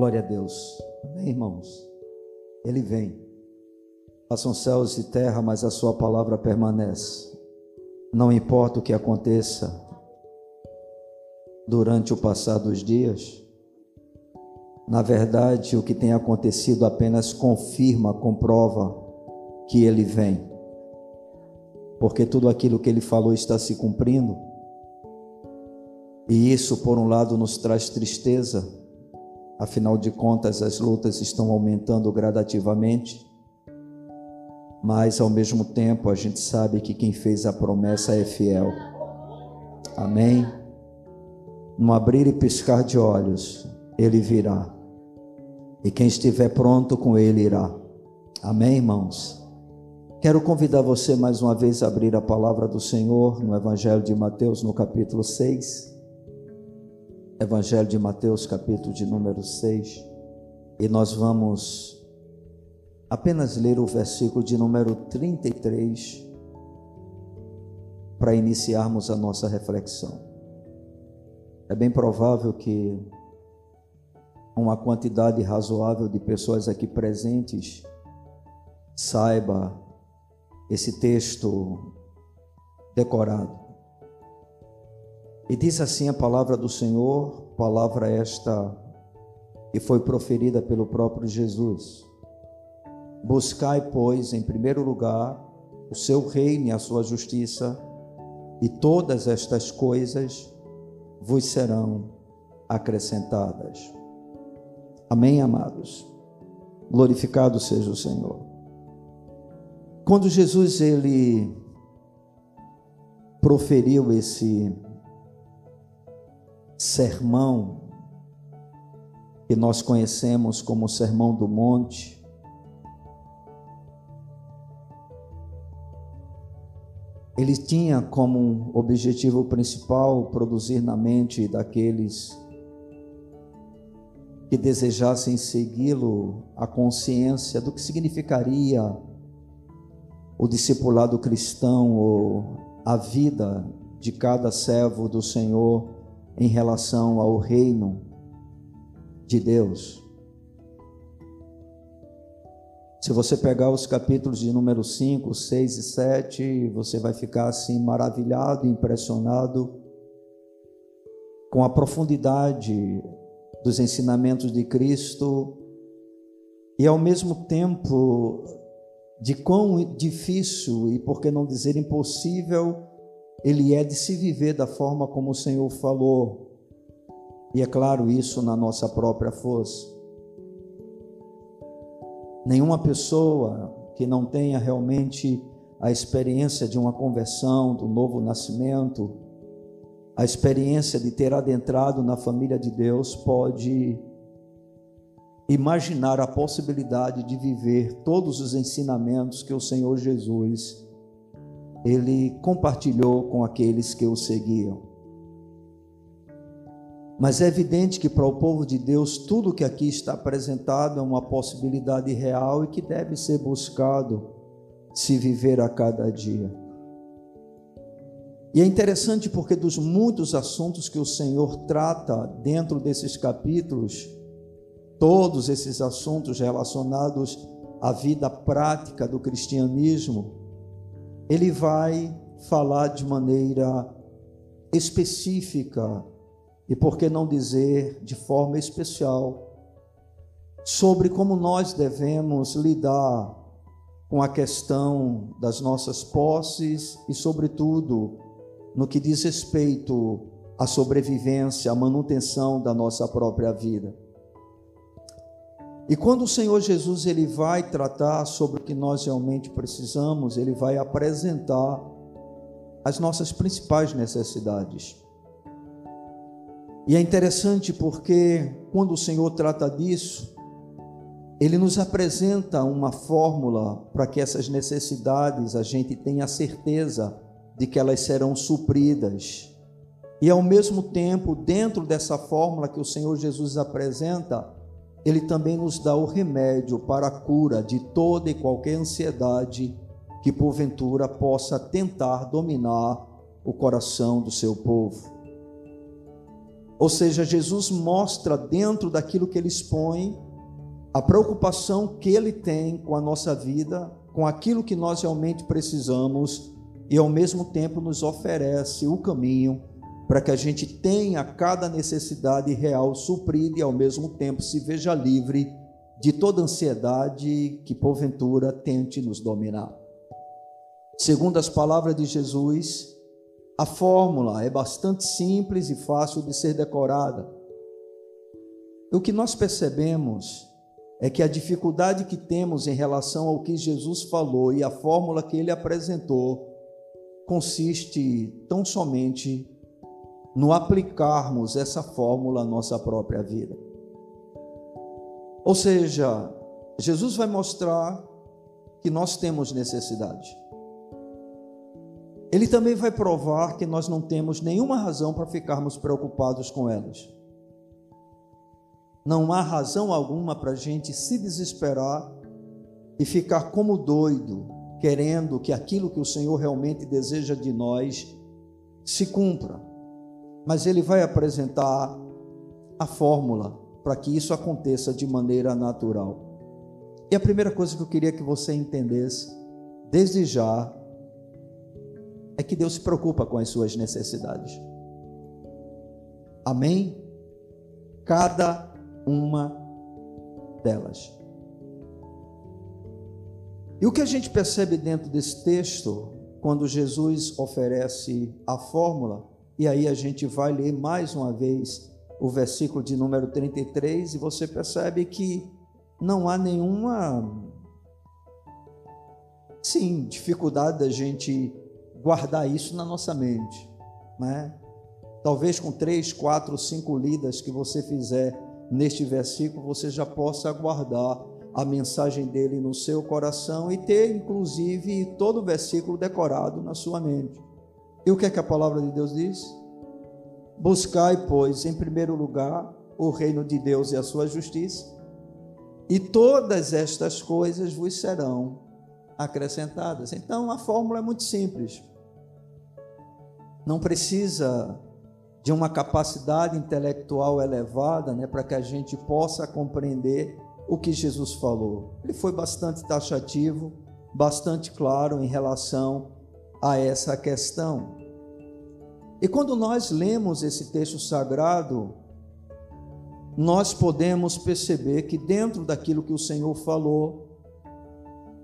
Glória a Deus. Amém, irmãos? Ele vem. Passam céus e terra, mas a sua palavra permanece. Não importa o que aconteça durante o passar dos dias, na verdade, o que tem acontecido apenas confirma, comprova que ele vem. Porque tudo aquilo que ele falou está se cumprindo. E isso, por um lado, nos traz tristeza, afinal de contas, as lutas estão aumentando gradativamente. Mas, ao mesmo tempo, a gente sabe que quem fez a promessa é fiel. Amém? No abrir e piscar de olhos, ele virá e quem estiver pronto com ele irá. Amém, irmãos? Quero convidar você mais uma vez a abrir a palavra do Senhor no Evangelho de Mateus, no capítulo 6. Evangelho de Mateus, capítulo de número 6. E nós vamos apenas ler o versículo de número 33 para iniciarmos a nossa reflexão. É bem provável que uma quantidade razoável de pessoas aqui presentes saiba esse texto decorado. E diz assim a palavra do Senhor, palavra esta que foi proferida pelo próprio Jesus. Buscai, pois, em primeiro lugar o seu reino e a sua justiça, e todas estas coisas vos serão acrescentadas. Amém, amados? Glorificado seja o Senhor. Quando Jesus ele proferiu esse sermão que nós conhecemos como Sermão do Monte, ele tinha como objetivo principal produzir na mente daqueles que desejassem segui-lo a consciência do que significaria o discipulado cristão ou a vida de cada servo do Senhor em relação ao reino de Deus. Se você pegar os capítulos de número 5, 6 e 7, você vai ficar assim maravilhado, impressionado com a profundidade dos ensinamentos de Cristo e ao mesmo tempo de quão difícil e por que não dizer impossível ele é de se viver da forma como o Senhor falou. E é claro isso na nossa própria força. Nenhuma pessoa que não tenha realmente a experiência de uma conversão, do novo nascimento, a experiência de ter adentrado na família de Deus pode imaginar a possibilidade de viver todos os ensinamentos que o Senhor Jesus ele compartilhou com aqueles que o seguiam. Mas é evidente que para o povo de Deus tudo que aqui está apresentado é uma possibilidade real e que deve ser buscado se viver a cada dia. E é interessante porque dos muitos assuntos que o Senhor trata dentro desses capítulos, todos esses assuntos relacionados à vida prática do cristianismo, ele vai falar de maneira específica e por que não dizer de forma especial sobre como nós devemos lidar com a questão das nossas posses e sobretudo no que diz respeito à sobrevivência, à manutenção da nossa própria vida. E quando o Senhor Jesus ele vai tratar sobre o que nós realmente precisamos, ele vai apresentar as nossas principais necessidades. E é interessante porque quando o Senhor trata disso, ele nos apresenta uma fórmula para que essas necessidades a gente tenha certeza de que elas serão supridas. E ao mesmo tempo, dentro dessa fórmula que o Senhor Jesus apresenta, ele também nos dá o remédio para a cura de toda e qualquer ansiedade que porventura possa tentar dominar o coração do seu povo. Ou seja, Jesus mostra dentro daquilo que ele expõe a preocupação que ele tem com a nossa vida, com aquilo que nós realmente precisamos e ao mesmo tempo nos oferece o caminho para que a gente tenha cada necessidade real suprida e ao mesmo tempo se veja livre de toda ansiedade que porventura tente nos dominar. Segundo as palavras de Jesus, a fórmula é bastante simples e fácil de ser decorada. O que nós percebemos é que a dificuldade que temos em relação ao que Jesus falou e a fórmula que ele apresentou consiste tão somente no aplicarmos essa fórmula à nossa própria vida. Ou seja, Jesus vai mostrar que nós temos necessidade. Ele também vai provar que nós não temos nenhuma razão para ficarmos preocupados com elas. Não há razão alguma para a gente se desesperar e ficar como doido, querendo que aquilo que o Senhor realmente deseja de nós se cumpra. Mas Ele vai apresentar a fórmula para que isso aconteça de maneira natural. E a primeira coisa que eu queria que você entendesse, desde já, é que Deus se preocupa com as suas necessidades. Amém? Cada uma delas. E o que a gente percebe dentro desse texto, quando Jesus oferece a fórmula, e aí a gente vai ler mais uma vez o versículo de número 33 e você percebe que não há nenhuma sim, dificuldade da gente guardar isso na nossa mente, né? Talvez com três, quatro, cinco lidas que você fizer neste versículo, você já possa guardar a mensagem dele no seu coração e ter, inclusive, todo o versículo decorado na sua mente. E o que é que a palavra de Deus diz? Buscai, pois, em primeiro lugar, o reino de Deus e a sua justiça, e todas estas coisas vos serão acrescentadas. Então a fórmula é muito simples não precisa de uma capacidade intelectual elevada, né, para que a gente possa compreender o que Jesus falou. Ele foi bastante taxativo, bastante claro em relação a essa questão. E quando nós lemos esse texto sagrado, nós podemos perceber que dentro daquilo que o Senhor falou,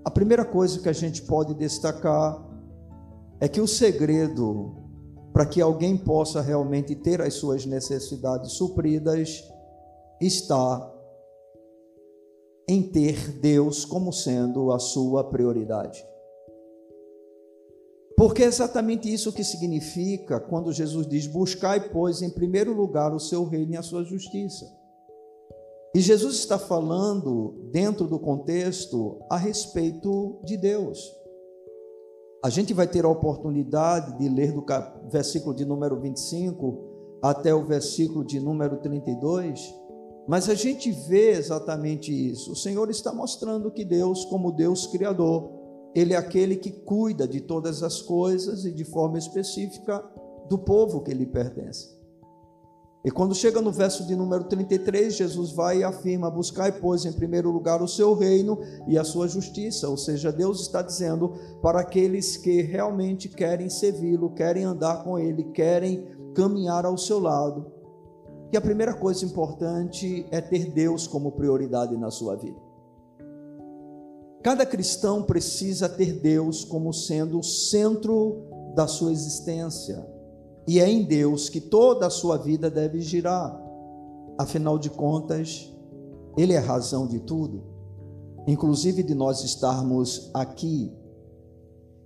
a primeira coisa que a gente pode destacar é que o segredo para que alguém possa realmente ter as suas necessidades supridas, está em ter Deus como sendo a sua prioridade. Porque é exatamente isso que significa quando Jesus diz: Buscai, pois, em primeiro lugar o seu reino e a sua justiça. E Jesus está falando, dentro do contexto, a respeito de Deus. A gente vai ter a oportunidade de ler do versículo de número 25 até o versículo de número 32, mas a gente vê exatamente isso. O Senhor está mostrando que Deus, como Deus Criador, Ele é aquele que cuida de todas as coisas e de forma específica do povo que lhe pertence. E quando chega no verso de número 33, Jesus vai e afirma: Buscai, pois, em primeiro lugar o seu reino e a sua justiça. Ou seja, Deus está dizendo para aqueles que realmente querem servi-lo, querem andar com ele, querem caminhar ao seu lado, que a primeira coisa importante é ter Deus como prioridade na sua vida. Cada cristão precisa ter Deus como sendo o centro da sua existência e é em Deus que toda a sua vida deve girar. Afinal de contas, Ele é a razão de tudo, inclusive de nós estarmos aqui.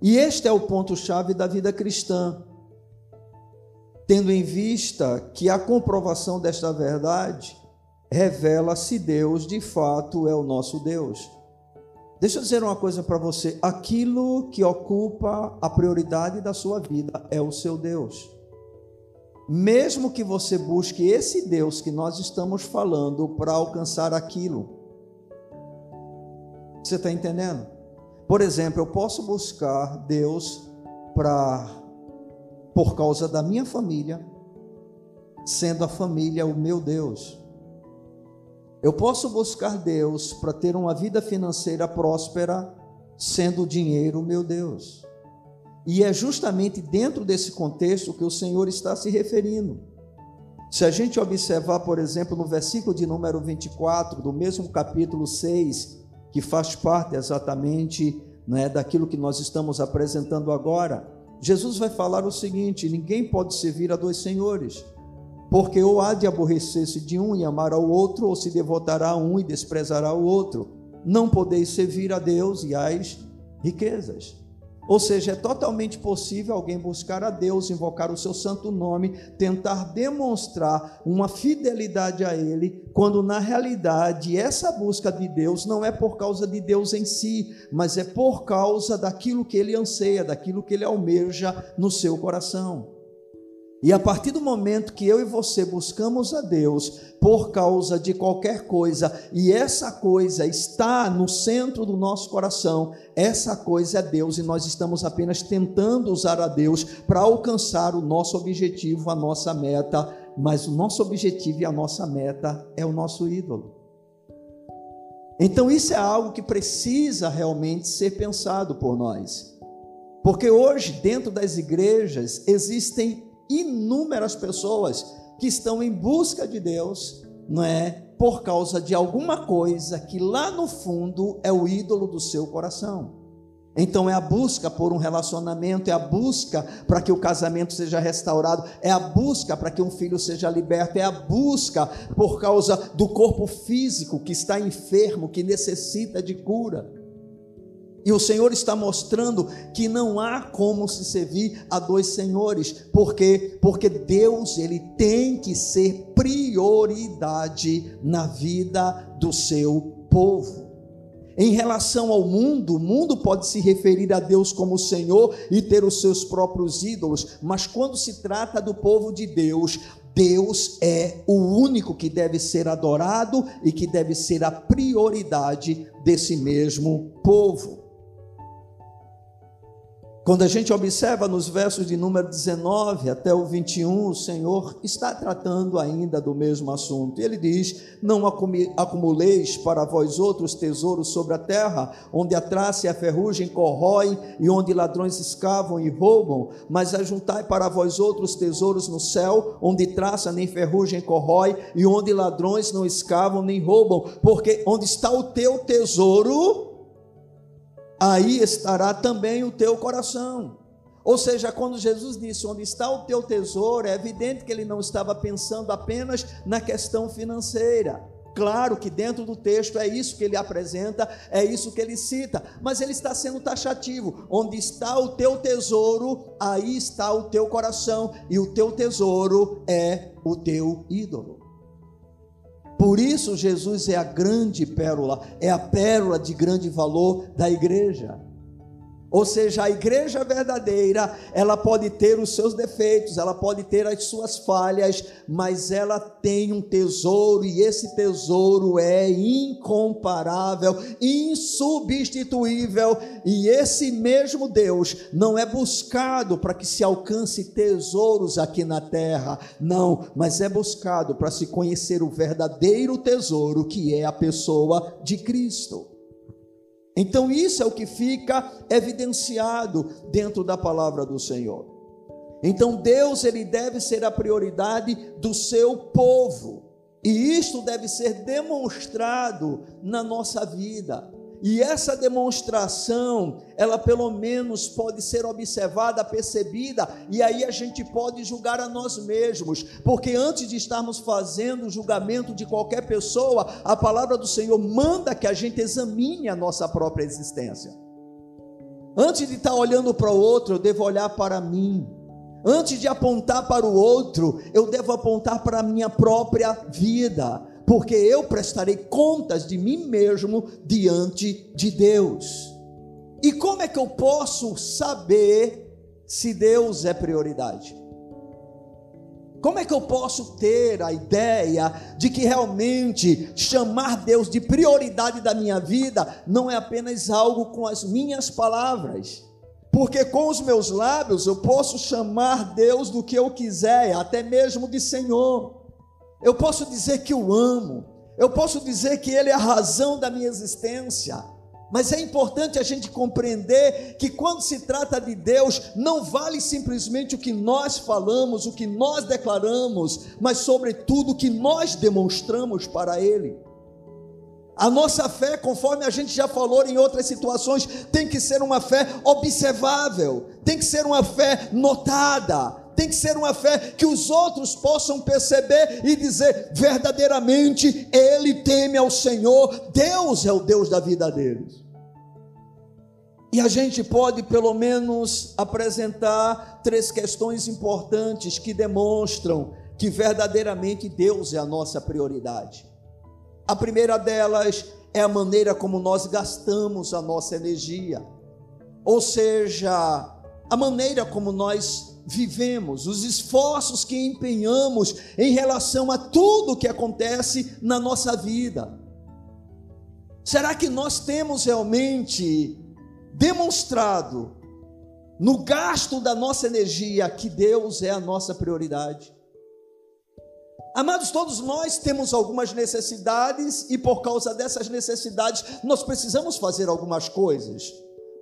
E este é o ponto-chave da vida cristã. Tendo em vista que a comprovação desta verdade revela se Deus de fato é o nosso Deus. Deixa eu dizer uma coisa para você: aquilo que ocupa a prioridade da sua vida é o seu Deus mesmo que você busque esse Deus que nós estamos falando para alcançar aquilo. Você está entendendo? Por exemplo, eu posso buscar Deus para por causa da minha família, sendo a família o meu Deus. Eu posso buscar Deus para ter uma vida financeira próspera, sendo o dinheiro meu Deus. E é justamente dentro desse contexto que o Senhor está se referindo. Se a gente observar, por exemplo, no versículo de número 24, do mesmo capítulo 6, que faz parte exatamente né, daquilo que nós estamos apresentando agora, Jesus vai falar o seguinte: ninguém pode servir a dois senhores, porque ou há de aborrecer-se de um e amar ao outro, ou se devotará a um e desprezará o outro. Não podeis servir a Deus e às riquezas. Ou seja, é totalmente possível alguém buscar a Deus, invocar o seu santo nome, tentar demonstrar uma fidelidade a Ele, quando na realidade essa busca de Deus não é por causa de Deus em si, mas é por causa daquilo que Ele anseia, daquilo que Ele almeja no seu coração. E a partir do momento que eu e você buscamos a Deus por causa de qualquer coisa, e essa coisa está no centro do nosso coração, essa coisa é Deus, e nós estamos apenas tentando usar a Deus para alcançar o nosso objetivo, a nossa meta, mas o nosso objetivo e a nossa meta é o nosso ídolo. Então isso é algo que precisa realmente ser pensado por nós. Porque hoje, dentro das igrejas, existem inúmeras pessoas que estão em busca de Deus, não é? Por causa de alguma coisa que lá no fundo é o ídolo do seu coração. Então é a busca por um relacionamento, é a busca para que o casamento seja restaurado, é a busca para que um filho seja liberto, é a busca por causa do corpo físico que está enfermo, que necessita de cura. E o Senhor está mostrando que não há como se servir a dois senhores, porque porque Deus ele tem que ser prioridade na vida do seu povo. Em relação ao mundo, o mundo pode se referir a Deus como Senhor e ter os seus próprios ídolos, mas quando se trata do povo de Deus, Deus é o único que deve ser adorado e que deve ser a prioridade desse mesmo povo. Quando a gente observa nos versos de número 19 até o 21, o Senhor está tratando ainda do mesmo assunto. Ele diz: Não acumuleis para vós outros tesouros sobre a terra, onde a traça e a ferrugem corroem e onde ladrões escavam e roubam, mas ajuntai para vós outros tesouros no céu, onde traça nem ferrugem corrói e onde ladrões não escavam nem roubam, porque onde está o teu tesouro, aí estará também o teu coração. Ou seja, quando Jesus disse onde está o teu tesouro, é evidente que ele não estava pensando apenas na questão financeira. Claro que dentro do texto é isso que ele apresenta, é isso que ele cita, mas ele está sendo taxativo. Onde está o teu tesouro, aí está o teu coração, e o teu tesouro é o teu ídolo. Por isso, Jesus é a grande pérola, é a pérola de grande valor da igreja. Ou seja, a igreja verdadeira, ela pode ter os seus defeitos, ela pode ter as suas falhas, mas ela tem um tesouro e esse tesouro é incomparável, insubstituível, e esse mesmo Deus não é buscado para que se alcance tesouros aqui na terra, não, mas é buscado para se conhecer o verdadeiro tesouro que é a pessoa de Cristo. Então isso é o que fica evidenciado dentro da palavra do Senhor. Então Deus ele deve ser a prioridade do seu povo. E isto deve ser demonstrado na nossa vida. E essa demonstração, ela pelo menos pode ser observada, percebida, e aí a gente pode julgar a nós mesmos, porque antes de estarmos fazendo o julgamento de qualquer pessoa, a palavra do Senhor manda que a gente examine a nossa própria existência. Antes de estar olhando para o outro, eu devo olhar para mim. Antes de apontar para o outro, eu devo apontar para a minha própria vida porque eu prestarei contas de mim mesmo diante de Deus. E como é que eu posso saber se Deus é prioridade? Como é que eu posso ter a ideia de que realmente chamar Deus de prioridade da minha vida não é apenas algo com as minhas palavras? porque com os meus lábios eu posso chamar Deus do que eu quiser, até mesmo de Senhor. Eu posso dizer que o amo, eu posso dizer que Ele é a razão da minha existência. Mas é importante a gente compreender que quando se trata de Deus, não vale simplesmente o que nós falamos, o que nós declaramos, mas sobretudo o que nós demonstramos para Ele. A nossa fé, conforme a gente já falou em outras situações, tem que ser uma fé observável, tem que ser uma fé notada, tem que ser uma fé que os outros possam perceber e dizer verdadeiramente: ele teme ao Senhor, Deus é o Deus da vida deles. E a gente pode, pelo menos, apresentar três questões importantes que demonstram que verdadeiramente Deus é a nossa prioridade. A primeira delas é a maneira como nós gastamos a nossa energia, ou seja, a maneira como nós vivemos, os esforços que empenhamos em relação a tudo que acontece na nossa vida. Será que nós temos realmente demonstrado no gasto da nossa energia que Deus é a nossa prioridade? Amados, todos nós temos algumas necessidades e por causa dessas necessidades nós precisamos fazer algumas coisas.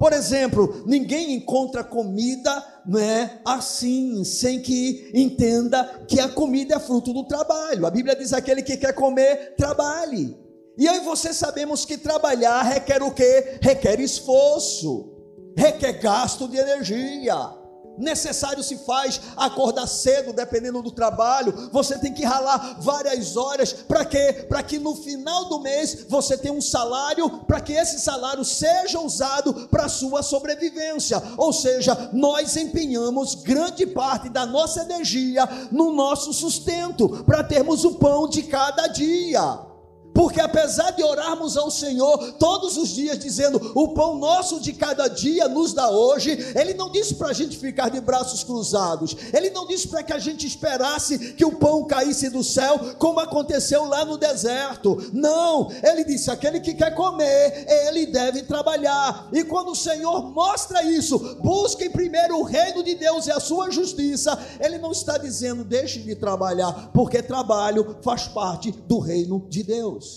Por exemplo, ninguém encontra comida, né, assim, sem que entenda que a comida é fruto do trabalho. A Bíblia diz: aquele que quer comer, trabalhe. E e você sabemos que trabalhar requer o quê? Requer esforço, requer gasto de energia necessário se faz acordar cedo, dependendo do trabalho. Você tem que ralar várias horas para quê? Para que no final do mês você tenha um salário, para que esse salário seja usado para a sua sobrevivência. Ou seja, nós empenhamos grande parte da nossa energia no nosso sustento, para termos o pão de cada dia. Porque apesar de orarmos ao Senhor todos os dias, dizendo: o pão nosso de cada dia nos dá hoje, Ele não disse para a gente ficar de braços cruzados, Ele não disse para que a gente esperasse que o pão caísse do céu, como aconteceu lá no deserto. Não, Ele disse: aquele que quer comer, ele deve trabalhar. E quando o Senhor mostra isso, busquem primeiro o reino de Deus e a sua justiça, Ele não está dizendo: deixe de trabalhar, porque trabalho faz parte do reino de Deus.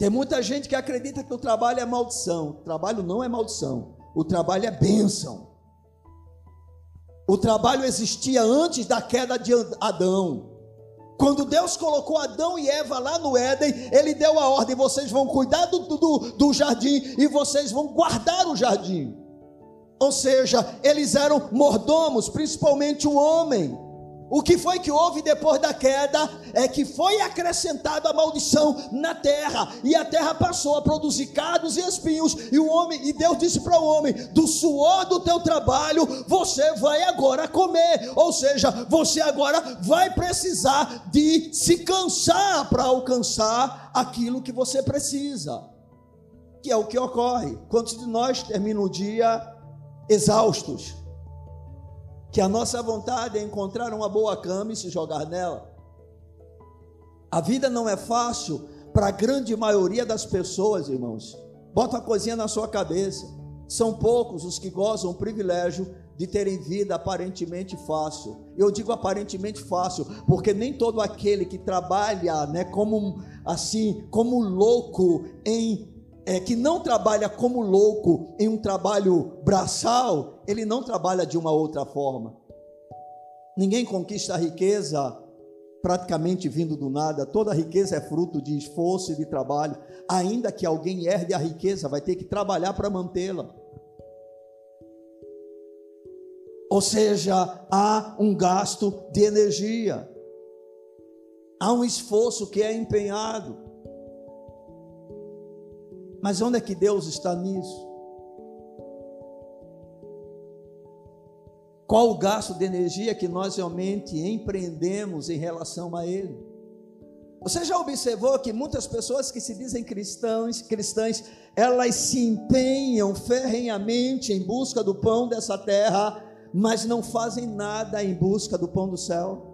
Tem muita gente que acredita que o trabalho é maldição. O trabalho não é maldição. O trabalho é bênção. O trabalho existia antes da queda de Adão. Quando Deus colocou Adão e Eva lá no Éden, Ele deu a ordem: vocês vão cuidar do, do, do jardim e vocês vão guardar o jardim. Ou seja, eles eram mordomos, principalmente o homem. O que foi que houve depois da queda é que foi acrescentada a maldição na terra, e a terra passou a produzir cardos e espinhos, e o homem, e Deus disse para o homem: "Do suor do teu trabalho você vai agora comer". Ou seja, você agora vai precisar de se cansar para alcançar aquilo que você precisa. Que é o que ocorre. Quantos de nós terminam o dia exaustos? Que a nossa vontade é encontrar uma boa cama e se jogar nela. A vida não é fácil para a grande maioria das pessoas, irmãos. Bota uma coisinha na sua cabeça. São poucos os que gozam o privilégio de terem vida aparentemente fácil. Eu digo aparentemente fácil, porque nem todo aquele que trabalha, né, como assim, como louco em é, que não trabalha como louco em um trabalho braçal, ele não trabalha de uma outra forma. Ninguém conquista a riqueza praticamente vindo do nada, toda riqueza é fruto de esforço e de trabalho. Ainda que alguém herde a riqueza, vai ter que trabalhar para mantê-la. Ou seja, há um gasto de energia, há um esforço que é empenhado. Mas onde é que Deus está nisso? Qual o gasto de energia que nós realmente empreendemos em relação a Ele? Você já observou que muitas pessoas que se dizem cristãos, cristãs, elas se empenham ferrenhamente em busca do pão dessa terra, mas não fazem nada em busca do pão do céu?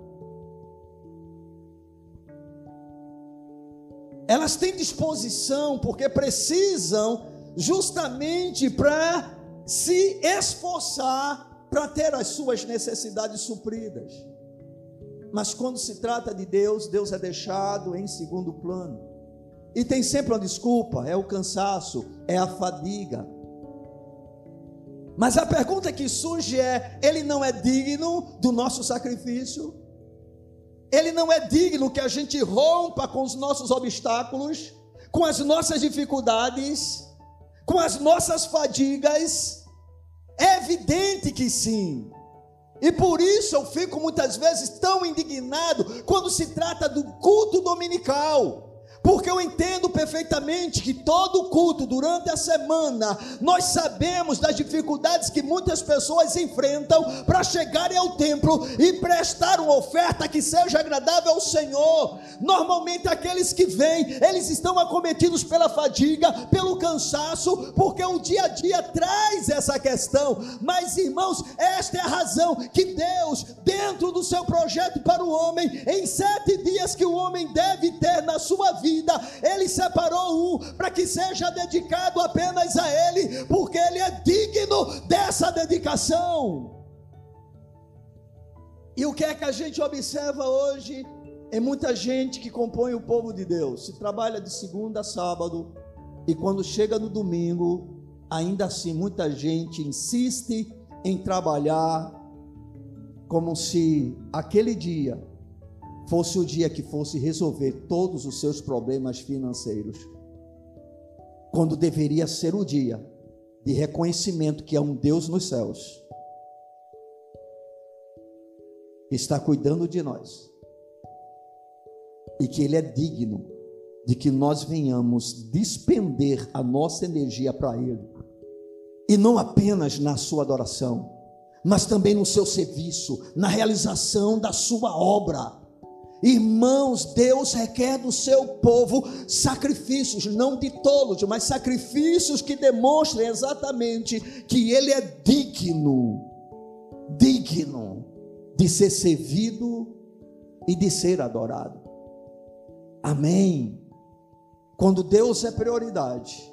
Elas têm disposição porque precisam justamente para se esforçar para ter as suas necessidades supridas. Mas quando se trata de Deus, Deus é deixado em segundo plano. E tem sempre uma desculpa: é o cansaço, é a fadiga. Mas a pergunta que surge é: ele não é digno do nosso sacrifício? Ele não é digno que a gente rompa com os nossos obstáculos, com as nossas dificuldades, com as nossas fadigas? É evidente que sim. E por isso eu fico muitas vezes tão indignado quando se trata do culto dominical. Porque eu entendo perfeitamente que todo culto durante a semana, nós sabemos das dificuldades que muitas pessoas enfrentam para chegarem ao templo e prestar uma oferta que seja agradável ao Senhor. Normalmente aqueles que vêm, eles estão acometidos pela fadiga, pelo cansaço, porque o dia a dia traz essa questão. Mas irmãos, esta é a razão que Deus, dentro do seu projeto para o homem, em sete dias que o homem deve ter na sua vida, vida, Ele separou um para que seja dedicado apenas a Ele, porque Ele é digno dessa dedicação. E o que é que a gente observa hoje? É muita gente que compõe o povo de Deus, se trabalha de segunda a sábado, e quando chega no domingo, ainda assim muita gente insiste em trabalhar como se aquele dia fosse o dia que fosse resolver todos os seus problemas financeiros, quando deveria ser o dia de reconhecimento que há um Deus nos céus que está cuidando de nós e que Ele é digno de que nós venhamos despender a nossa energia para Ele e não apenas na sua adoração, mas também no seu serviço, na realização da sua obra. Irmãos, Deus requer do seu povo sacrifícios, não de tolos, mas sacrifícios que demonstrem exatamente que Ele é digno, digno de ser servido e de ser adorado. Amém. Quando Deus é prioridade,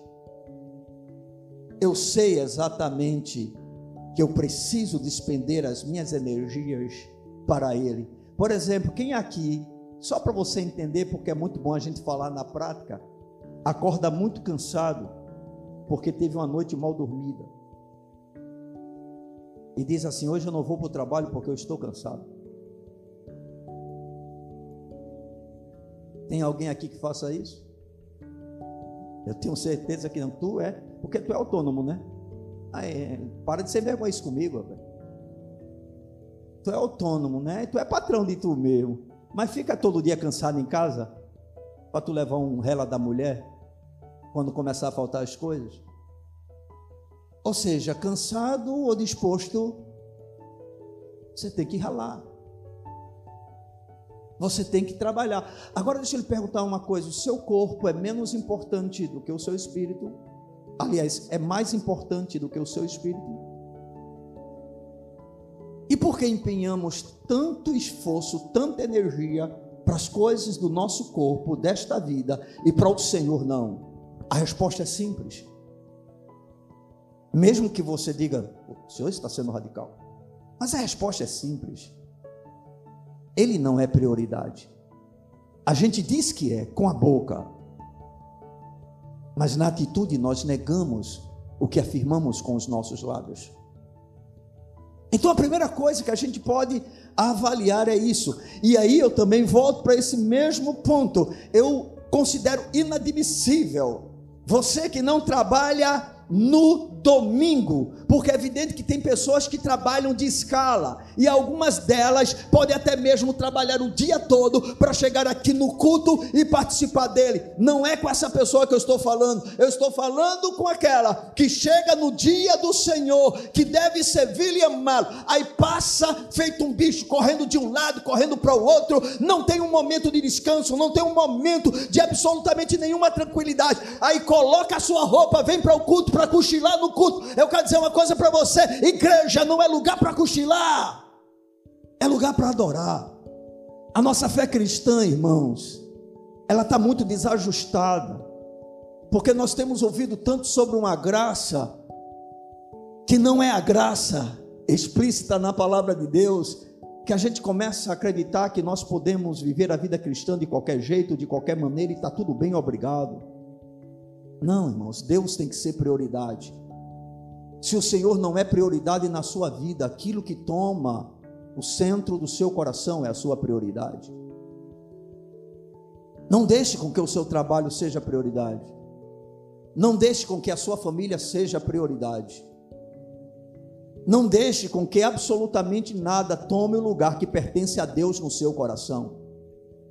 eu sei exatamente que eu preciso despender as minhas energias para Ele por exemplo, quem aqui, só para você entender, porque é muito bom a gente falar na prática, acorda muito cansado porque teve uma noite mal dormida. E diz assim: Hoje eu não vou para o trabalho porque eu estou cansado. Tem alguém aqui que faça isso? Eu tenho certeza que não. Tu é, porque tu é autônomo, né? Aí, para de ser vergonha isso comigo, tu é autônomo, né? Tu é patrão de tu mesmo. Mas fica todo dia cansado em casa para tu levar um rela da mulher quando começar a faltar as coisas. Ou seja, cansado ou disposto, você tem que ralar. Você tem que trabalhar. Agora deixa eu lhe perguntar uma coisa: o seu corpo é menos importante do que o seu espírito? Aliás, é mais importante do que o seu espírito? E por que empenhamos tanto esforço, tanta energia para as coisas do nosso corpo, desta vida, e para o Senhor não? A resposta é simples. Mesmo que você diga, o Senhor está sendo radical. Mas a resposta é simples. Ele não é prioridade. A gente diz que é com a boca, mas na atitude nós negamos o que afirmamos com os nossos lábios. Então a primeira coisa que a gente pode avaliar é isso. E aí eu também volto para esse mesmo ponto. Eu considero inadmissível você que não trabalha no domingo, porque é evidente que tem pessoas que trabalham de escala e algumas delas podem até mesmo trabalhar o dia todo para chegar aqui no culto e participar dele. Não é com essa pessoa que eu estou falando, eu estou falando com aquela que chega no dia do Senhor, que deve servir e amá-lo, aí passa feito um bicho correndo de um lado, correndo para o outro, não tem um momento de descanso, não tem um momento de absolutamente nenhuma tranquilidade. Aí coloca a sua roupa, vem para o culto para cochilar no culto. Eu quero dizer uma coisa para você: igreja não é lugar para cochilar, é lugar para adorar. A nossa fé cristã, irmãos, ela está muito desajustada, porque nós temos ouvido tanto sobre uma graça que não é a graça explícita na palavra de Deus, que a gente começa a acreditar que nós podemos viver a vida cristã de qualquer jeito, de qualquer maneira e está tudo bem, obrigado. Não, irmãos, Deus tem que ser prioridade. Se o Senhor não é prioridade na sua vida, aquilo que toma o centro do seu coração é a sua prioridade. Não deixe com que o seu trabalho seja prioridade. Não deixe com que a sua família seja prioridade. Não deixe com que absolutamente nada tome o lugar que pertence a Deus no seu coração.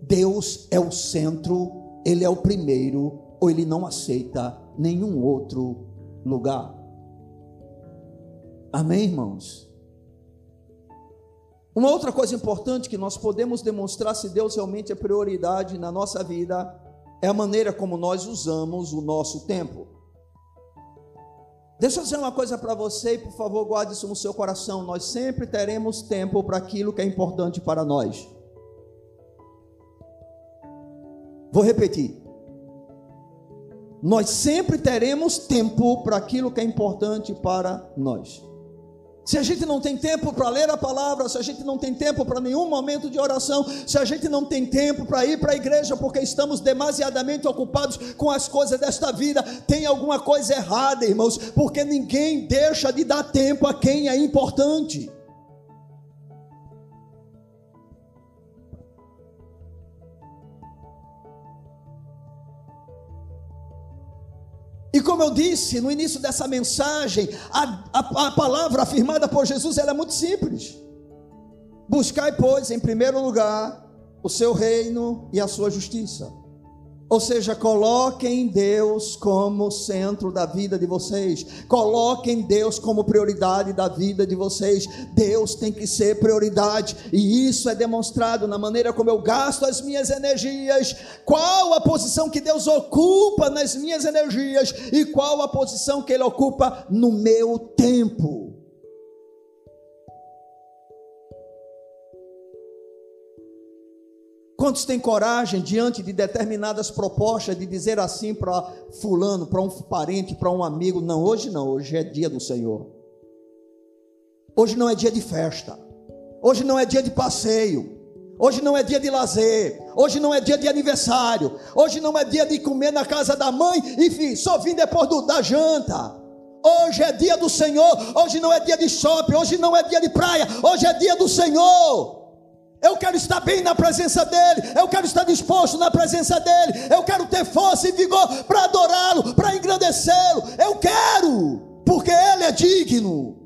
Deus é o centro, Ele é o primeiro, ou Ele não aceita nenhum outro lugar. Amém, irmãos? Uma outra coisa importante que nós podemos demonstrar se Deus realmente é prioridade na nossa vida é a maneira como nós usamos o nosso tempo. Deixa eu dizer uma coisa para você e por favor guarde isso no seu coração. Nós sempre teremos tempo para aquilo que é importante para nós. Vou repetir. Nós sempre teremos tempo para aquilo que é importante para nós. Se a gente não tem tempo para ler a palavra, se a gente não tem tempo para nenhum momento de oração, se a gente não tem tempo para ir para a igreja porque estamos demasiadamente ocupados com as coisas desta vida, tem alguma coisa errada, irmãos, porque ninguém deixa de dar tempo a quem é importante. E como eu disse no início dessa mensagem, a, a, a palavra afirmada por Jesus é muito simples. Buscai, pois, em primeiro lugar, o seu reino e a sua justiça ou seja, coloquem Deus como centro da vida de vocês. Coloquem Deus como prioridade da vida de vocês. Deus tem que ser prioridade, e isso é demonstrado na maneira como eu gasto as minhas energias. Qual a posição que Deus ocupa nas minhas energias e qual a posição que ele ocupa no meu tempo. Quantos têm coragem diante de determinadas propostas de dizer assim para fulano, para um parente, para um amigo, não, hoje não, hoje é dia do Senhor. Hoje não é dia de festa. Hoje não é dia de passeio. Hoje não é dia de lazer. Hoje não é dia de aniversário. Hoje não é dia de comer na casa da mãe. Enfim, só vim depois do, da janta. Hoje é dia do Senhor. Hoje não é dia de shopping. Hoje não é dia de praia. Hoje é dia do Senhor. Eu quero estar bem na presença dEle. Eu quero estar disposto na presença dEle. Eu quero ter força e vigor para adorá-lo, para engrandecê-lo. Eu quero, porque Ele é digno.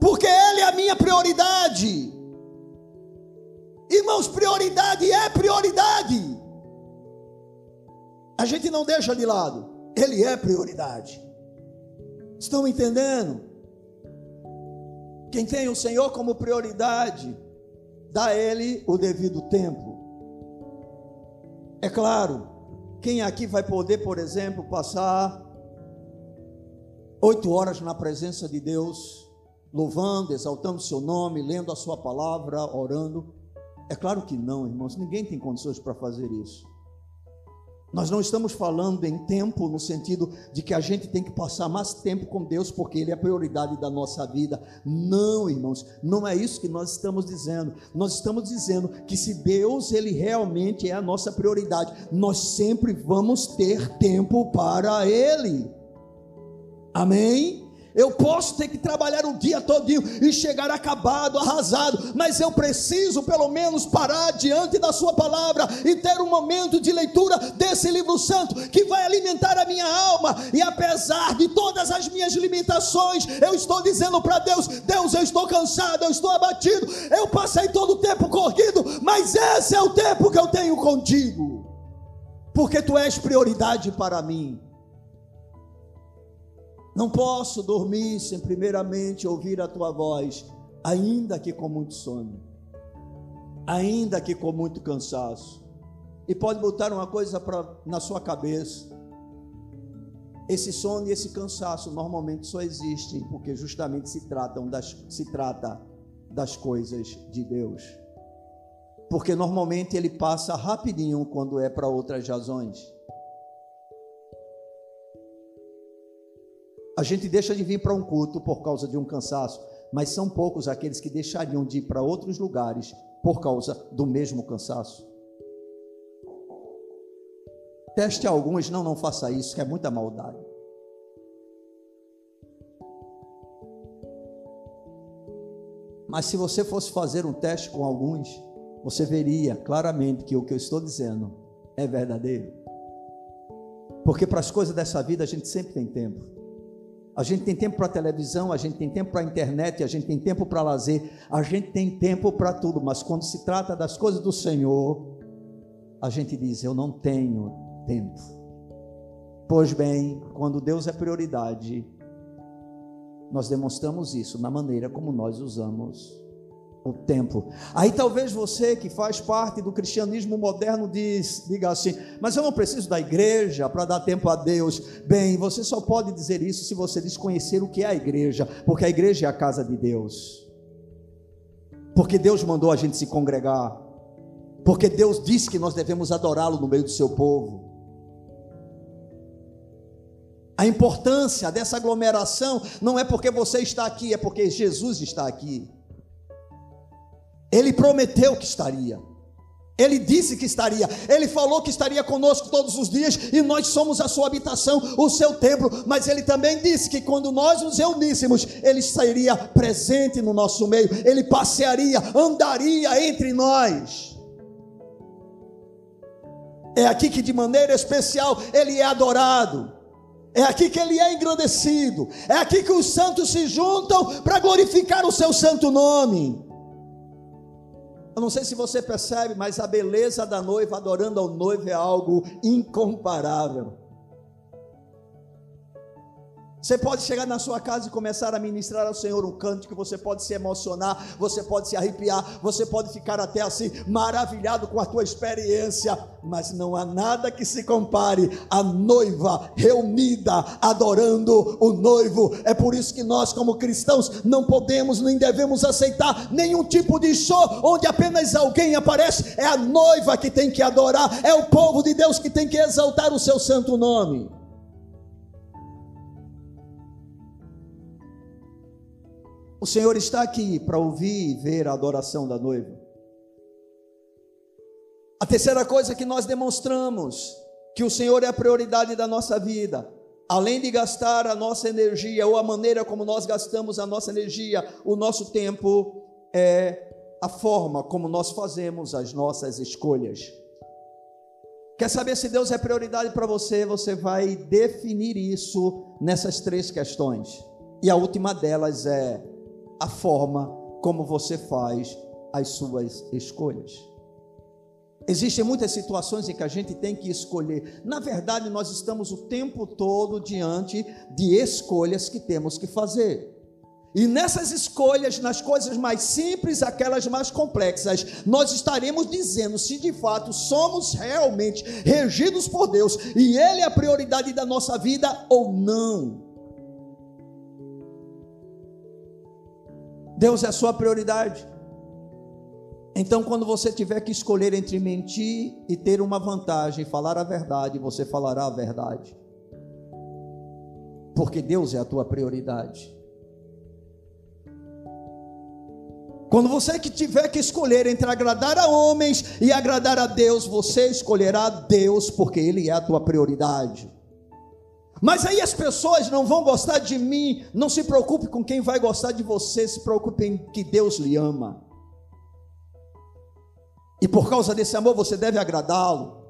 Porque Ele é a minha prioridade. Irmãos, prioridade é prioridade. A gente não deixa de lado. Ele é prioridade. Estão entendendo? Quem tem o Senhor como prioridade dá a ele o devido tempo. É claro, quem aqui vai poder, por exemplo, passar oito horas na presença de Deus, louvando, exaltando seu nome, lendo a sua palavra, orando? É claro que não, irmãos, ninguém tem condições para fazer isso. Nós não estamos falando em tempo no sentido de que a gente tem que passar mais tempo com Deus porque Ele é a prioridade da nossa vida. Não, irmãos, não é isso que nós estamos dizendo. Nós estamos dizendo que se Deus Ele realmente é a nossa prioridade, nós sempre vamos ter tempo para Ele. Amém? Eu posso ter que trabalhar o dia todinho e chegar acabado, arrasado, mas eu preciso pelo menos parar diante da sua palavra e ter um momento de leitura desse livro santo que vai alimentar a minha alma. E apesar de todas as minhas limitações, eu estou dizendo para Deus: Deus, eu estou cansado, eu estou abatido, eu passei todo o tempo corrido, mas esse é o tempo que eu tenho contigo, porque tu és prioridade para mim. Não posso dormir sem primeiramente ouvir a tua voz, ainda que com muito sono, ainda que com muito cansaço. E pode botar uma coisa pra, na sua cabeça: esse sono e esse cansaço normalmente só existem porque justamente se tratam das, se trata das coisas de Deus. Porque normalmente ele passa rapidinho quando é para outras razões. A gente deixa de vir para um culto por causa de um cansaço, mas são poucos aqueles que deixariam de ir para outros lugares por causa do mesmo cansaço. Teste alguns, não, não faça isso, que é muita maldade. Mas se você fosse fazer um teste com alguns, você veria claramente que o que eu estou dizendo é verdadeiro. Porque para as coisas dessa vida a gente sempre tem tempo. A gente tem tempo para televisão, a gente tem tempo para internet, a gente tem tempo para lazer, a gente tem tempo para tudo, mas quando se trata das coisas do Senhor, a gente diz: Eu não tenho tempo. Pois bem, quando Deus é prioridade, nós demonstramos isso na maneira como nós usamos o tempo. Aí talvez você que faz parte do cristianismo moderno diz, diga assim: "Mas eu não preciso da igreja para dar tempo a Deus". Bem, você só pode dizer isso se você desconhecer o que é a igreja, porque a igreja é a casa de Deus. Porque Deus mandou a gente se congregar. Porque Deus disse que nós devemos adorá-lo no meio do seu povo. A importância dessa aglomeração não é porque você está aqui, é porque Jesus está aqui. Ele prometeu que estaria. Ele disse que estaria, ele falou que estaria conosco todos os dias e nós somos a sua habitação, o seu templo. Mas ele também disse que quando nós nos reuníssemos, ele estaria presente no nosso meio, ele passearia, andaria entre nós. É aqui que de maneira especial ele é adorado. É aqui que ele é engrandecido. É aqui que os santos se juntam para glorificar o seu santo nome. Eu não sei se você percebe, mas a beleza da noiva adorando ao noivo é algo incomparável. Você pode chegar na sua casa e começar a ministrar ao Senhor um que você pode se emocionar, você pode se arrepiar, você pode ficar até assim maravilhado com a tua experiência, mas não há nada que se compare à noiva reunida adorando o noivo. É por isso que nós como cristãos não podemos nem devemos aceitar nenhum tipo de show onde apenas alguém aparece, é a noiva que tem que adorar, é o povo de Deus que tem que exaltar o seu santo nome. O Senhor está aqui para ouvir e ver a adoração da noiva. A terceira coisa que nós demonstramos que o Senhor é a prioridade da nossa vida, além de gastar a nossa energia ou a maneira como nós gastamos a nossa energia, o nosso tempo, é a forma como nós fazemos as nossas escolhas. Quer saber se Deus é prioridade para você? Você vai definir isso nessas três questões. E a última delas é a forma como você faz as suas escolhas. Existem muitas situações em que a gente tem que escolher. Na verdade, nós estamos o tempo todo diante de escolhas que temos que fazer. E nessas escolhas, nas coisas mais simples, aquelas mais complexas, nós estaremos dizendo se de fato somos realmente regidos por Deus e Ele é a prioridade da nossa vida ou não. Deus é a sua prioridade. Então, quando você tiver que escolher entre mentir e ter uma vantagem, falar a verdade, você falará a verdade. Porque Deus é a tua prioridade. Quando você que tiver que escolher entre agradar a homens e agradar a Deus, você escolherá Deus, porque Ele é a tua prioridade. Mas aí as pessoas não vão gostar de mim. Não se preocupe com quem vai gostar de você, se preocupe em que Deus lhe ama. E por causa desse amor você deve agradá-lo.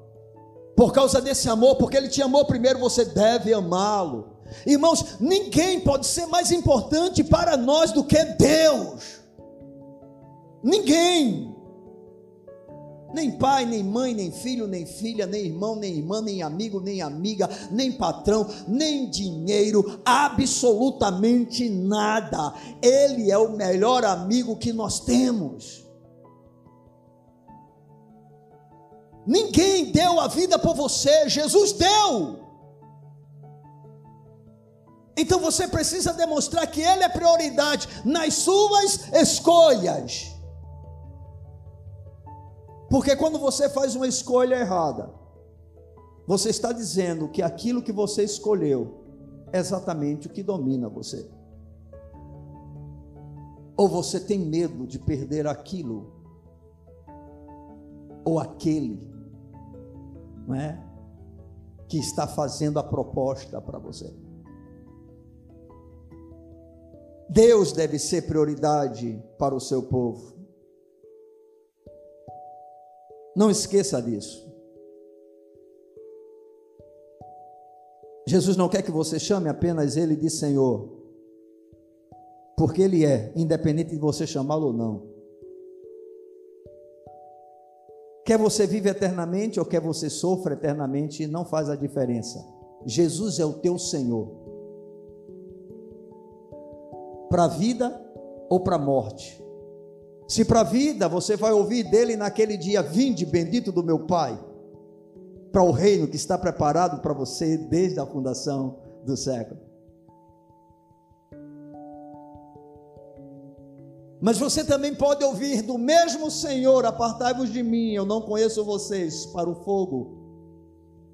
Por causa desse amor, porque ele te amou primeiro, você deve amá-lo. Irmãos, ninguém pode ser mais importante para nós do que Deus. Ninguém. Nem pai, nem mãe, nem filho, nem filha, nem irmão, nem irmã, nem amigo, nem amiga, nem patrão, nem dinheiro, absolutamente nada. Ele é o melhor amigo que nós temos. Ninguém deu a vida por você, Jesus deu. Então você precisa demonstrar que Ele é prioridade nas suas escolhas. Porque quando você faz uma escolha errada, você está dizendo que aquilo que você escolheu exatamente o que domina você. Ou você tem medo de perder aquilo ou aquele, não é? Que está fazendo a proposta para você. Deus deve ser prioridade para o seu povo. Não esqueça disso. Jesus não quer que você chame apenas Ele de Senhor, porque Ele é, independente de você chamá-lo ou não. Quer você vive eternamente ou quer você sofra eternamente, não faz a diferença. Jesus é o teu Senhor. Para a vida ou para a morte. Se para a vida, você vai ouvir dele naquele dia: Vinde, bendito do meu Pai para o reino que está preparado para você desde a fundação do século. Mas você também pode ouvir do mesmo Senhor: Apartai-vos de mim, eu não conheço vocês, para o fogo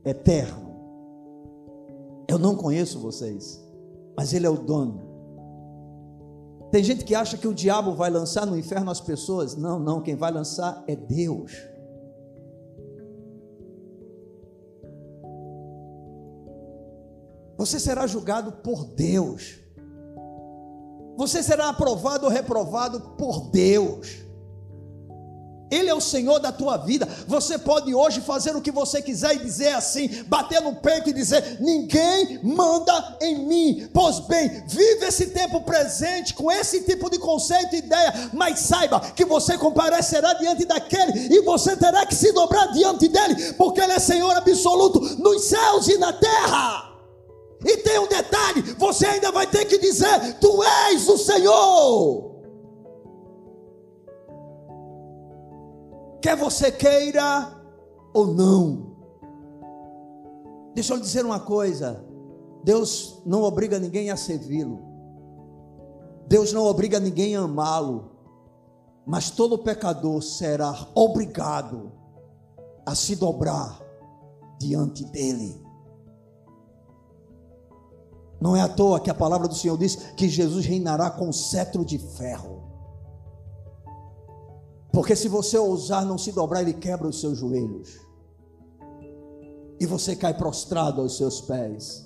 eterno. Eu não conheço vocês, mas Ele é o dono. Tem gente que acha que o diabo vai lançar no inferno as pessoas. Não, não, quem vai lançar é Deus. Você será julgado por Deus. Você será aprovado ou reprovado por Deus. Ele é o Senhor da tua vida. Você pode hoje fazer o que você quiser e dizer assim, bater no peito e dizer: ninguém manda em mim. Pois bem, vive esse tempo presente com esse tipo de conceito e ideia, mas saiba que você comparecerá diante daquele e você terá que se dobrar diante dele, porque ele é Senhor absoluto nos céus e na terra. E tem um detalhe: você ainda vai ter que dizer: Tu és o Senhor. Quer você queira ou não. Deixa eu lhe dizer uma coisa: Deus não obriga ninguém a servi-lo, Deus não obriga ninguém a amá-lo, mas todo pecador será obrigado a se dobrar diante dEle. Não é à toa que a palavra do Senhor diz que Jesus reinará com cetro de ferro. Porque se você ousar não se dobrar, ele quebra os seus joelhos. E você cai prostrado aos seus pés.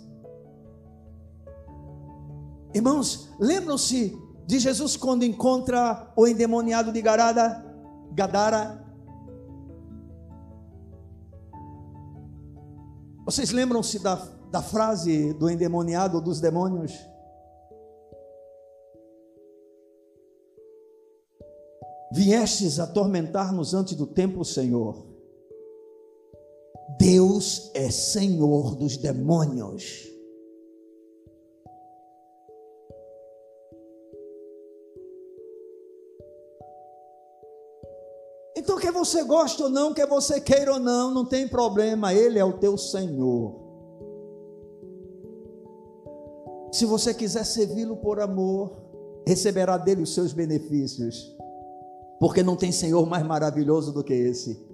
Irmãos, lembram-se de Jesus quando encontra o endemoniado de Garada, Gadara? Vocês lembram-se da da frase do endemoniado dos demônios? Viestes atormentar-nos antes do tempo, Senhor. Deus é Senhor dos demônios. Então, quer você goste ou não, quer você queira ou não, não tem problema, Ele é o teu Senhor. Se você quiser servi-lo por amor, receberá dele os seus benefícios, porque não tem Senhor mais maravilhoso do que esse.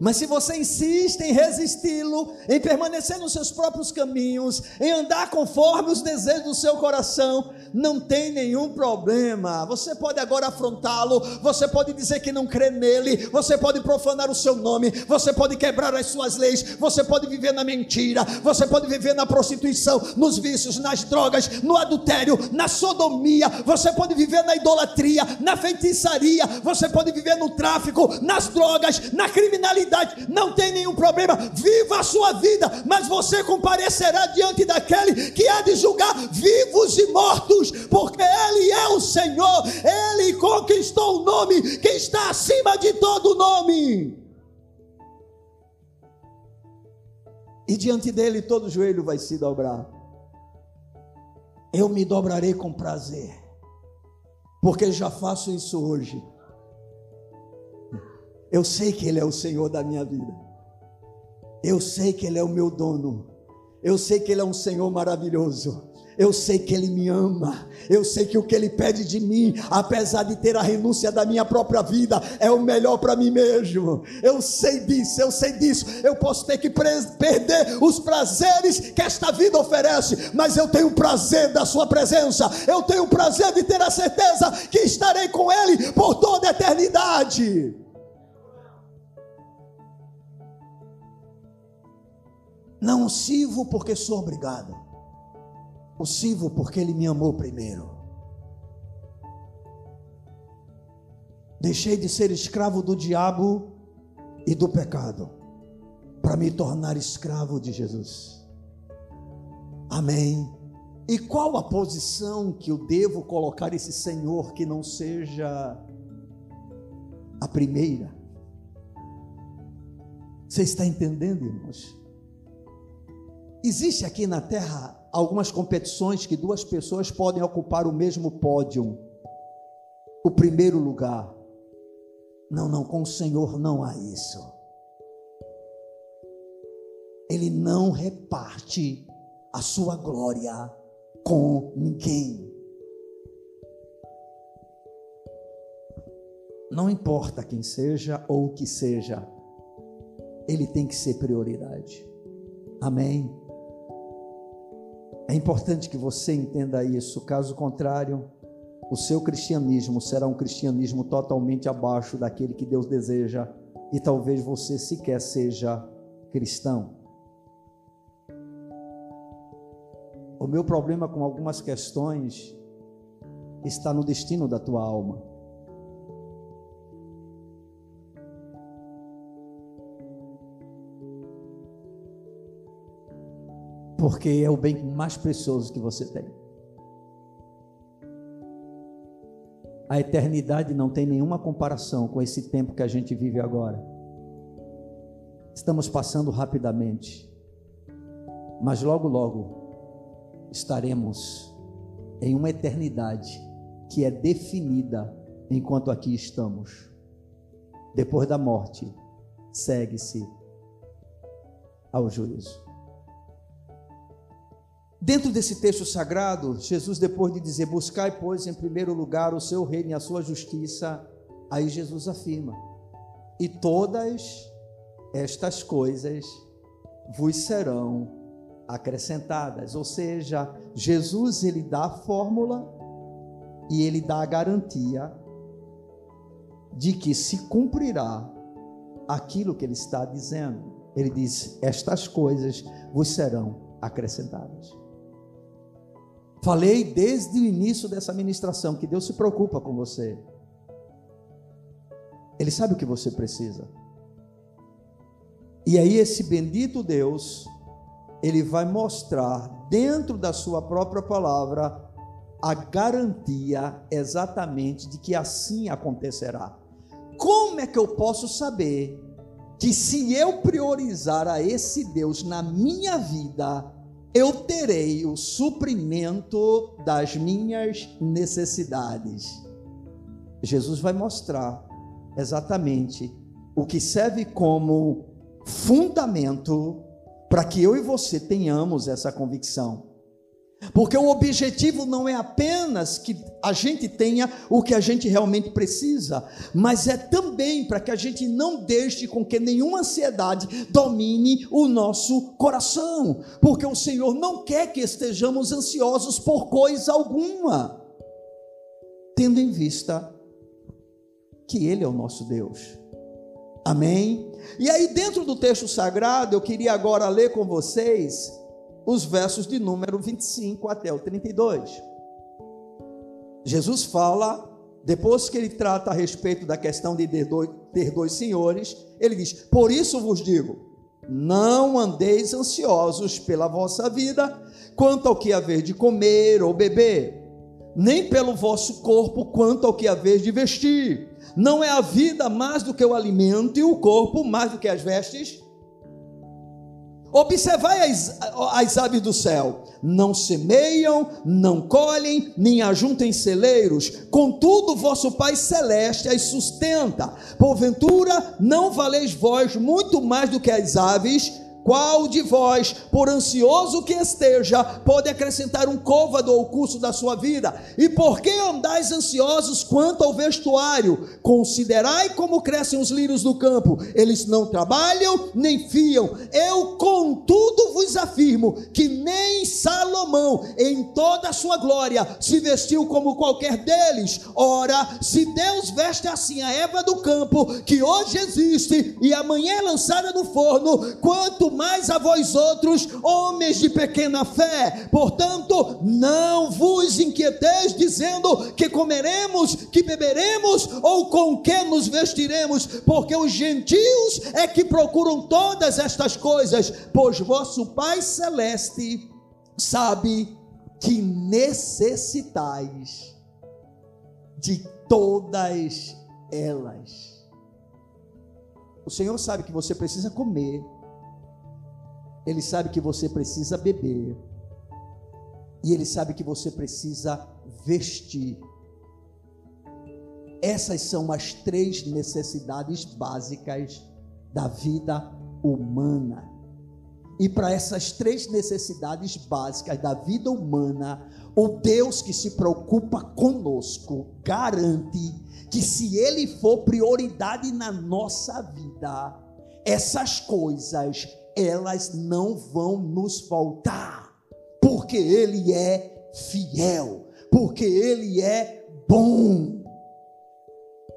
Mas se você insiste em resisti-lo, em permanecer nos seus próprios caminhos, em andar conforme os desejos do seu coração, não tem nenhum problema. Você pode agora afrontá-lo, você pode dizer que não crê nele, você pode profanar o seu nome, você pode quebrar as suas leis, você pode viver na mentira, você pode viver na prostituição, nos vícios, nas drogas, no adultério, na sodomia, você pode viver na idolatria, na feitiçaria, você pode viver no tráfico, nas drogas, na criminalidade, não tem nenhum problema. Viva a sua vida, mas você comparecerá diante daquele que há de julgar vivos e mortos porque Ele é o Senhor, Ele conquistou o nome que está acima de todo nome. E diante dele todo joelho vai se dobrar. Eu me dobrarei com prazer, porque já faço isso hoje. Eu sei que Ele é o Senhor da minha vida. Eu sei que Ele é o meu dono. Eu sei que Ele é um Senhor maravilhoso. Eu sei que Ele me ama, eu sei que o que Ele pede de mim, apesar de ter a renúncia da minha própria vida, é o melhor para mim mesmo. Eu sei disso, eu sei disso. Eu posso ter que perder os prazeres que esta vida oferece, mas eu tenho prazer da Sua presença, eu tenho prazer de ter a certeza que estarei com Ele por toda a eternidade. Não sirvo porque sou obrigado sirvo porque ele me amou primeiro. Deixei de ser escravo do diabo e do pecado para me tornar escravo de Jesus. Amém. E qual a posição que eu devo colocar esse Senhor que não seja a primeira? Você está entendendo, irmãos? Existe aqui na terra algumas competições que duas pessoas podem ocupar o mesmo pódio, o primeiro lugar. Não, não, com o Senhor não há isso. Ele não reparte a sua glória com ninguém. Não importa quem seja ou o que seja, ele tem que ser prioridade. Amém. É importante que você entenda isso, caso contrário, o seu cristianismo será um cristianismo totalmente abaixo daquele que Deus deseja e talvez você sequer seja cristão. O meu problema com algumas questões está no destino da tua alma. Porque é o bem mais precioso que você tem. A eternidade não tem nenhuma comparação com esse tempo que a gente vive agora. Estamos passando rapidamente, mas logo, logo estaremos em uma eternidade que é definida enquanto aqui estamos. Depois da morte, segue-se ao juízo. Dentro desse texto sagrado, Jesus, depois de dizer: Buscai, pois, em primeiro lugar o seu reino e a sua justiça, aí Jesus afirma: E todas estas coisas vos serão acrescentadas. Ou seja, Jesus ele dá a fórmula e ele dá a garantia de que se cumprirá aquilo que ele está dizendo. Ele diz: Estas coisas vos serão acrescentadas. Falei desde o início dessa ministração que Deus se preocupa com você. Ele sabe o que você precisa. E aí esse bendito Deus, ele vai mostrar dentro da sua própria palavra a garantia exatamente de que assim acontecerá. Como é que eu posso saber que se eu priorizar a esse Deus na minha vida, eu terei o suprimento das minhas necessidades. Jesus vai mostrar exatamente o que serve como fundamento para que eu e você tenhamos essa convicção. Porque o objetivo não é apenas que a gente tenha o que a gente realmente precisa, mas é também para que a gente não deixe com que nenhuma ansiedade domine o nosso coração, porque o Senhor não quer que estejamos ansiosos por coisa alguma, tendo em vista que Ele é o nosso Deus. Amém? E aí, dentro do texto sagrado, eu queria agora ler com vocês os versos de número 25 até o 32. Jesus fala, depois que ele trata a respeito da questão de ter dois, ter dois senhores, ele diz: Por isso vos digo, não andeis ansiosos pela vossa vida, quanto ao que haver de comer ou beber, nem pelo vosso corpo, quanto ao que haver de vestir. Não é a vida mais do que o alimento e o corpo mais do que as vestes? Observai as, as aves do céu: não semeiam, não colhem, nem ajuntem celeiros, contudo, vosso Pai Celeste as sustenta. Porventura, não valeis vós muito mais do que as aves? Qual de vós, por ansioso que esteja, pode acrescentar um côvado ao curso da sua vida? E por que andais ansiosos quanto ao vestuário? Considerai como crescem os lírios do campo. Eles não trabalham nem fiam. Eu, contudo, vos afirmo que nem Salomão, em toda a sua glória, se vestiu como qualquer deles. Ora, se Deus veste assim a Eva do campo, que hoje existe e amanhã é lançada no forno, quanto mais a vós outros, homens de pequena fé. Portanto, não vos inquieteis dizendo que comeremos, que beberemos ou com que nos vestiremos, porque os gentios é que procuram todas estas coisas, pois vosso Pai celeste sabe que necessitais de todas elas. O Senhor sabe que você precisa comer, ele sabe que você precisa beber. E Ele sabe que você precisa vestir. Essas são as três necessidades básicas da vida humana. E para essas três necessidades básicas da vida humana, o Deus que se preocupa conosco garante que se Ele for prioridade na nossa vida, essas coisas elas não vão nos faltar, porque Ele é fiel, porque Ele é bom.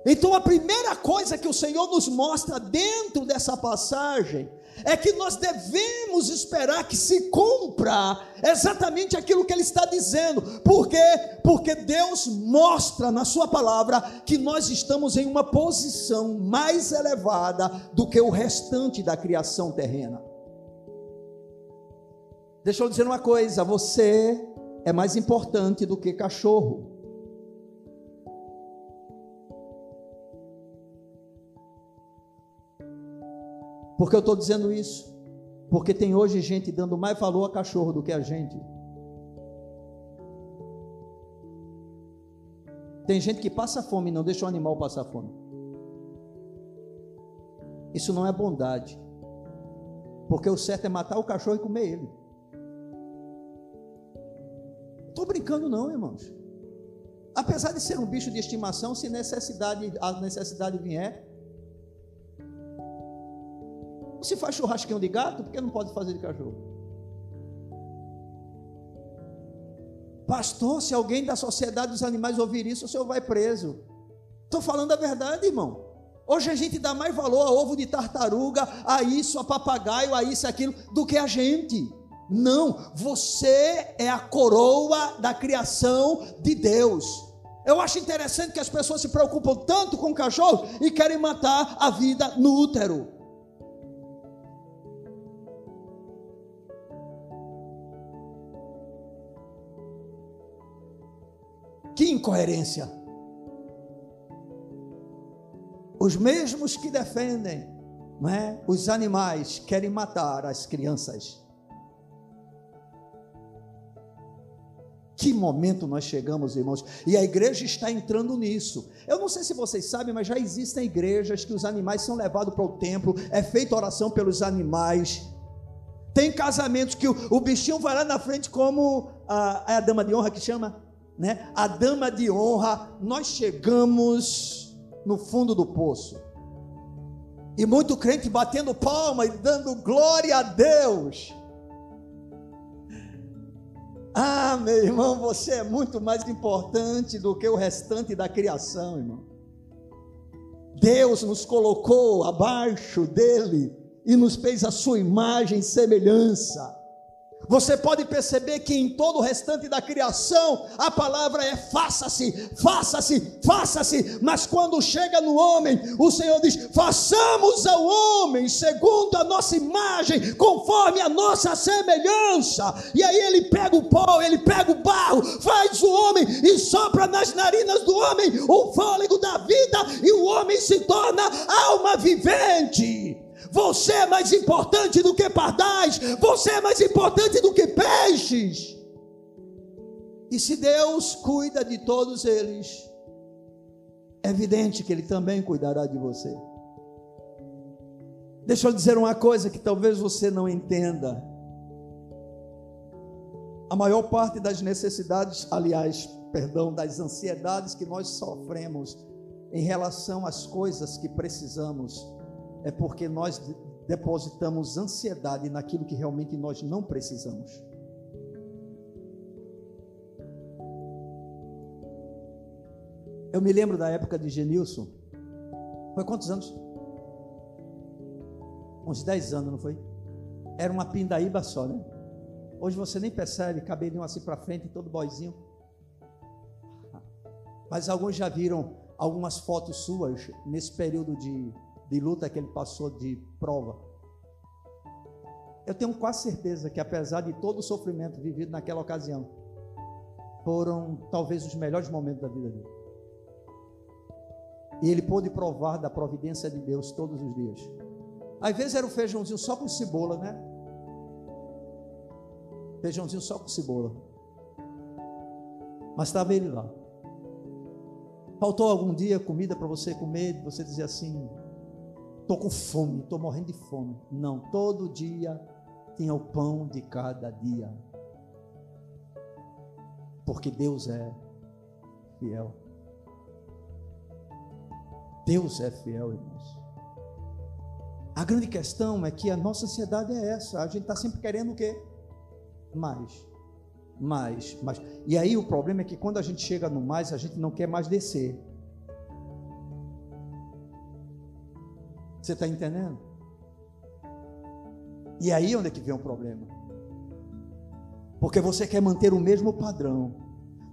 Então, a primeira coisa que o Senhor nos mostra dentro dessa passagem é que nós devemos esperar que se cumpra exatamente aquilo que ele está dizendo. Por quê? Porque Deus mostra na sua palavra que nós estamos em uma posição mais elevada do que o restante da criação terrena. Deixa eu dizer uma coisa, você é mais importante do que cachorro. Por que eu estou dizendo isso? Porque tem hoje gente dando mais valor a cachorro do que a gente. Tem gente que passa fome e não deixa o animal passar fome. Isso não é bondade. Porque o certo é matar o cachorro e comer ele. Estou brincando não, irmãos. Apesar de ser um bicho de estimação, se necessidade, a necessidade vier, se faz churrasquinho de gato, por que não pode fazer de cachorro? Pastor, se alguém da sociedade dos animais ouvir isso, o senhor vai preso. Estou falando a verdade, irmão. Hoje a gente dá mais valor a ovo de tartaruga, a isso, a papagaio, a isso, aquilo, do que a gente. Não, você é a coroa da criação de Deus. Eu acho interessante que as pessoas se preocupam tanto com o cachorro e querem matar a vida no útero. Que incoerência! Os mesmos que defendem não é, os animais querem matar as crianças. Que momento nós chegamos, irmãos? E a igreja está entrando nisso. Eu não sei se vocês sabem, mas já existem igrejas que os animais são levados para o templo, é feita oração pelos animais. Tem casamentos que o, o bichinho vai lá na frente, como a, é a dama de honra que chama? Né? A dama de honra, nós chegamos no fundo do poço. E muito crente batendo palma e dando glória a Deus. Ah, meu irmão, você é muito mais importante do que o restante da criação, irmão. Deus nos colocou abaixo dele e nos fez a sua imagem e semelhança. Você pode perceber que em todo o restante da criação a palavra é faça-se, faça-se, faça-se, mas quando chega no homem, o Senhor diz: façamos ao homem segundo a nossa imagem, conforme a nossa semelhança. E aí ele pega o pó, ele pega o barro, faz o homem e sopra nas narinas do homem o fôlego da vida, e o homem se torna alma vivente. Você é mais importante do que pardais, você é mais importante do que peixes. E se Deus cuida de todos eles, é evidente que Ele também cuidará de você. Deixa eu dizer uma coisa que talvez você não entenda. A maior parte das necessidades, aliás, perdão, das ansiedades que nós sofremos em relação às coisas que precisamos, é porque nós depositamos ansiedade naquilo que realmente nós não precisamos. Eu me lembro da época de Genilson. Foi quantos anos? Uns 10 anos, não foi? Era uma pindaíba só, né? Hoje você nem percebe, cabelinho assim para frente, todo boizinho. Mas alguns já viram algumas fotos suas nesse período de, de luta que ele passou de prova. Eu tenho quase certeza que, apesar de todo o sofrimento vivido naquela ocasião, foram talvez os melhores momentos da vida dele. E ele pôde provar da providência de Deus todos os dias. Às vezes era o feijãozinho só com cebola, né? Feijãozinho só com cebola. Mas estava ele lá. Faltou algum dia comida para você comer, você dizer assim: estou com fome, estou morrendo de fome. Não, todo dia tinha o pão de cada dia. Porque Deus é fiel. Deus é fiel, irmãos. A grande questão é que a nossa ansiedade é essa. A gente está sempre querendo o quê? Mais. Mais, mais. E aí o problema é que quando a gente chega no mais, a gente não quer mais descer. Você está entendendo? E aí onde é que vem o problema? Porque você quer manter o mesmo padrão.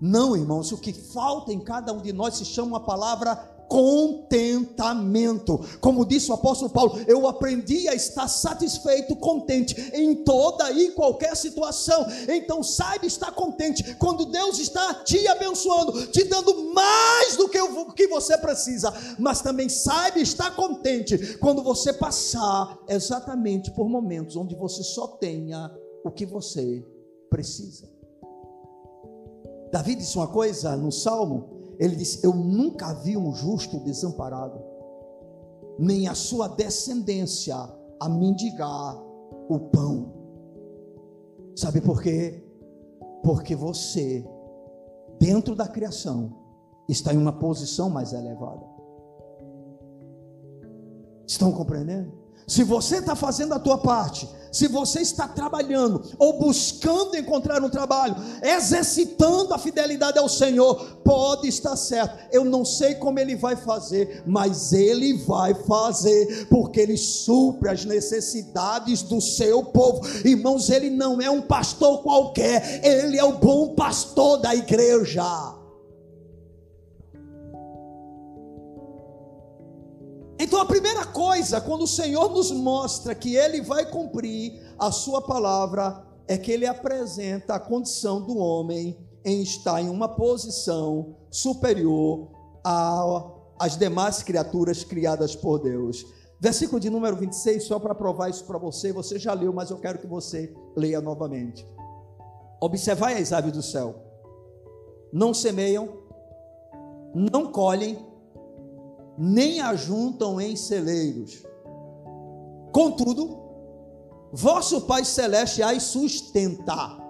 Não, irmãos, o que falta em cada um de nós se chama uma palavra contentamento. Como disse o apóstolo Paulo, eu aprendi a estar satisfeito, contente em toda e qualquer situação. Então saiba estar contente quando Deus está te abençoando, te dando mais do que o que você precisa, mas também saiba estar contente quando você passar exatamente por momentos onde você só tenha o que você precisa. Davi disse uma coisa no Salmo ele disse: Eu nunca vi um justo desamparado, nem a sua descendência a mendigar o pão. Sabe por quê? Porque você, dentro da criação, está em uma posição mais elevada. Estão compreendendo? Se você está fazendo a tua parte, se você está trabalhando ou buscando encontrar um trabalho, exercitando a fidelidade ao Senhor, pode estar certo. Eu não sei como ele vai fazer, mas ele vai fazer, porque ele supre as necessidades do seu povo. Irmãos, ele não é um pastor qualquer, ele é o bom pastor da igreja. Então a primeira coisa, quando o Senhor nos mostra que Ele vai cumprir a Sua palavra, é que Ele apresenta a condição do homem em estar em uma posição superior às demais criaturas criadas por Deus. Versículo de número 26, só para provar isso para você, você já leu, mas eu quero que você leia novamente. Observai as aves do céu, não semeiam, não colhem, nem ajuntam em celeiros. Contudo, vosso Pai Celeste as sustenta.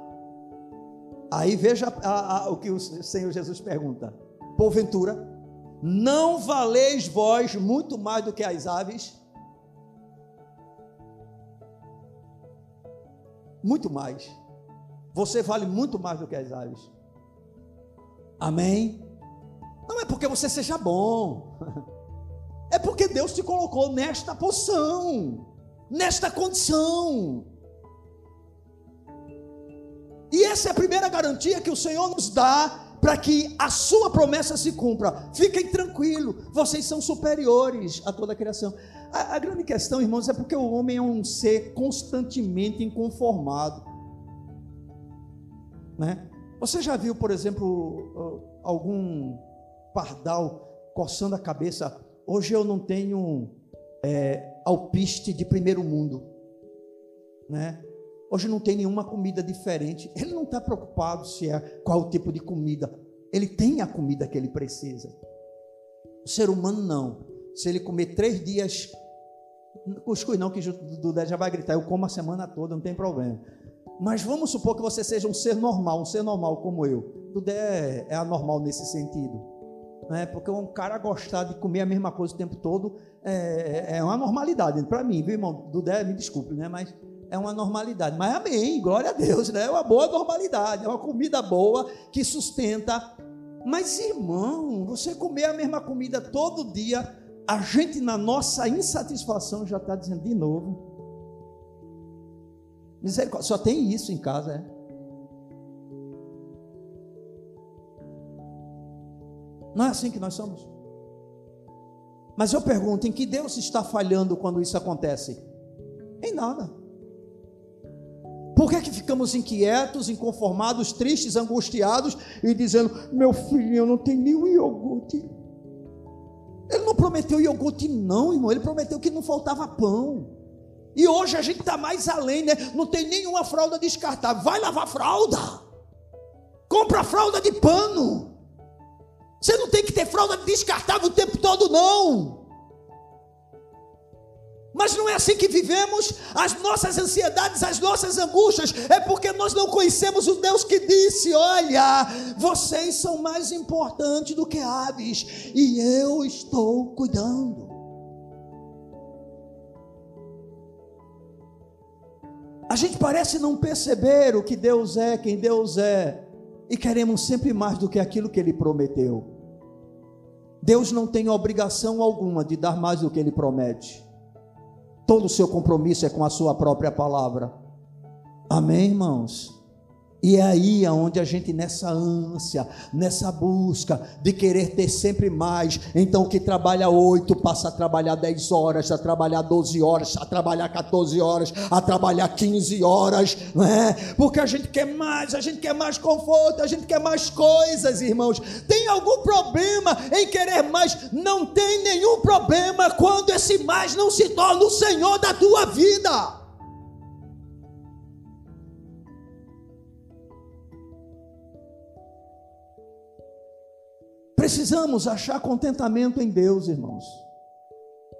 Aí veja a, a, o que o Senhor Jesus pergunta: porventura, não valeis vós muito mais do que as aves? Muito mais. Você vale muito mais do que as aves. Amém? Não é porque você seja bom. É porque Deus te colocou nesta posição, nesta condição. E essa é a primeira garantia que o Senhor nos dá para que a sua promessa se cumpra. Fiquem tranquilos, vocês são superiores a toda a criação. A, a, grande questão, irmãos, é porque o homem é um ser constantemente inconformado. Né? Você já viu, por exemplo, algum pardal coçando a cabeça Hoje eu não tenho é, alpiste de primeiro mundo, né? Hoje não tem nenhuma comida diferente. Ele não está preocupado se é qual tipo de comida. Ele tem a comida que ele precisa. O ser humano não. Se ele comer três dias Cuscuz não, que Dudé já vai gritar, eu como a semana toda, não tem problema. Mas vamos supor que você seja um ser normal, um ser normal como eu. Dudé é anormal nesse sentido. Né? Porque um cara gostar de comer a mesma coisa o tempo todo é, é uma normalidade para mim, viu, irmão? Dudé, me desculpe, né? Mas é uma normalidade. Mas amém, glória a Deus, né? É uma boa normalidade, é uma comida boa que sustenta. Mas, irmão, você comer a mesma comida todo dia, a gente, na nossa insatisfação, já está dizendo de novo. Só tem isso em casa, é. Não é assim que nós somos. Mas eu pergunto: em que Deus está falhando quando isso acontece? Em nada. Por que, é que ficamos inquietos, inconformados, tristes, angustiados e dizendo: Meu filho, não tem nenhum iogurte? Ele não prometeu iogurte, não, irmão. Ele prometeu que não faltava pão. E hoje a gente está mais além, né? Não tem nenhuma fralda descartável. Vai lavar fralda. Compra fralda de pano. Você não tem que ter fralda descartável o tempo todo, não. Mas não é assim que vivemos. As nossas ansiedades, as nossas angústias, é porque nós não conhecemos o Deus que disse: Olha, vocês são mais importantes do que aves, e eu estou cuidando. A gente parece não perceber o que Deus é, quem Deus é, e queremos sempre mais do que aquilo que Ele prometeu. Deus não tem obrigação alguma de dar mais do que Ele promete. Todo o seu compromisso é com a sua própria palavra. Amém, irmãos? E é aí aonde a gente nessa ânsia, nessa busca de querer ter sempre mais, então que trabalha oito passa a trabalhar dez horas, a trabalhar doze horas, a trabalhar 14 horas, a trabalhar 15 horas, não é? Porque a gente quer mais, a gente quer mais conforto, a gente quer mais coisas, irmãos. Tem algum problema em querer mais? Não tem nenhum problema quando esse mais não se torna o Senhor da tua vida. Precisamos achar contentamento em Deus, irmãos.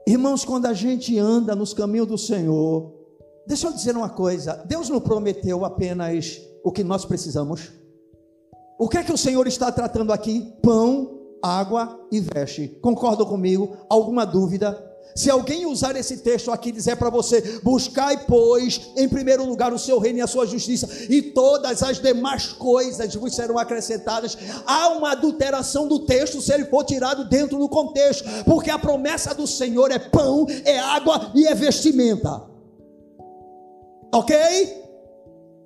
Irmãos, quando a gente anda nos caminhos do Senhor, deixa eu dizer uma coisa: Deus não prometeu apenas o que nós precisamos. O que é que o Senhor está tratando aqui? Pão, água e veste. Concordam comigo? Alguma dúvida? Se alguém usar esse texto aqui e dizer para você: buscai, pois, em primeiro lugar o seu reino e a sua justiça, e todas as demais coisas vos serão acrescentadas, há uma adulteração do texto se ele for tirado dentro do contexto, porque a promessa do Senhor é pão, é água e é vestimenta. Ok?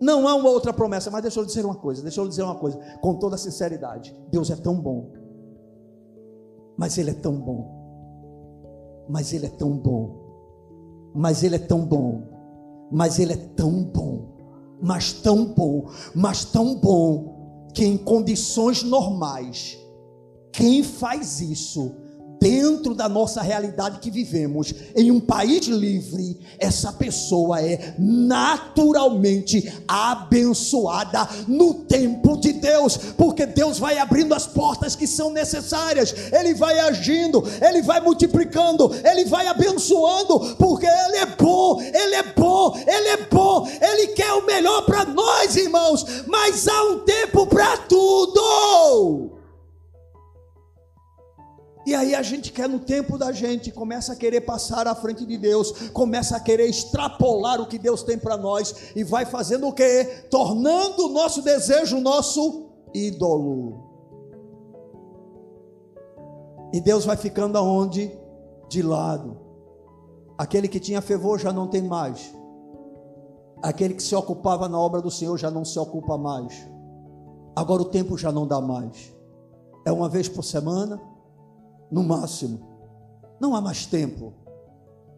Não há uma outra promessa, mas deixa eu dizer uma coisa, deixa eu dizer uma coisa, com toda sinceridade: Deus é tão bom, mas Ele é tão bom mas Ele é tão bom, mas Ele é tão bom, mas Ele é tão bom, mas tão bom, mas tão bom, que em condições normais, quem faz isso dentro da nossa realidade que vivemos, em um país livre, essa pessoa é naturalmente abençoada no tempo de Deus, porque Deus vai abrindo as portas que são necessárias, Ele vai agindo, Ele vai multiplicando, Ele vai abençoando, porque Ele é bom, Ele é bom, Ele é bom, Ele quer o melhor para nós, irmãos, mas há um tempo para tudo. E aí a gente quer no tempo da gente, começa a querer passar à frente de Deus, começa a querer extrapolar o que Deus tem para nós e vai fazendo o quê? Tornando o nosso desejo nosso ídolo. E Deus vai ficando aonde? De lado. Aquele que tinha fervor já não tem mais. Aquele que se ocupava na obra do Senhor já não se ocupa mais. Agora o tempo já não dá mais. É uma vez por semana, no máximo. Não há mais tempo.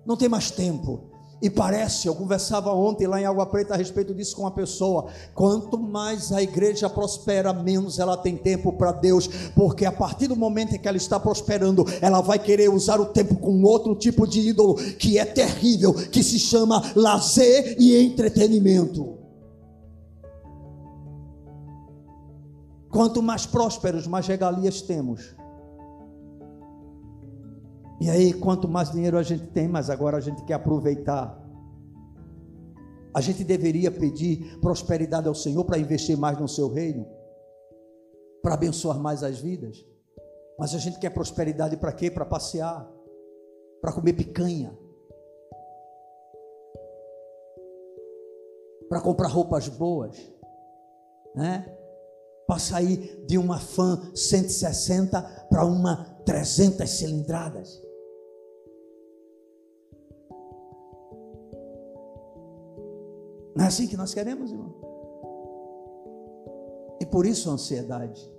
Não tem mais tempo. E parece, eu conversava ontem lá em Água Preta a respeito disso com uma pessoa. Quanto mais a igreja prospera, menos ela tem tempo para Deus, porque a partir do momento em que ela está prosperando, ela vai querer usar o tempo com outro tipo de ídolo que é terrível, que se chama lazer e entretenimento. Quanto mais prósperos, mais regalias temos. E aí, quanto mais dinheiro a gente tem, mas agora a gente quer aproveitar. A gente deveria pedir prosperidade ao Senhor para investir mais no seu reino, para abençoar mais as vidas. Mas a gente quer prosperidade para quê? Para passear, para comer picanha, para comprar roupas boas, né? Para sair de uma fã 160 para uma 300 cilindradas. Não é assim que nós queremos, irmão? E por isso a ansiedade.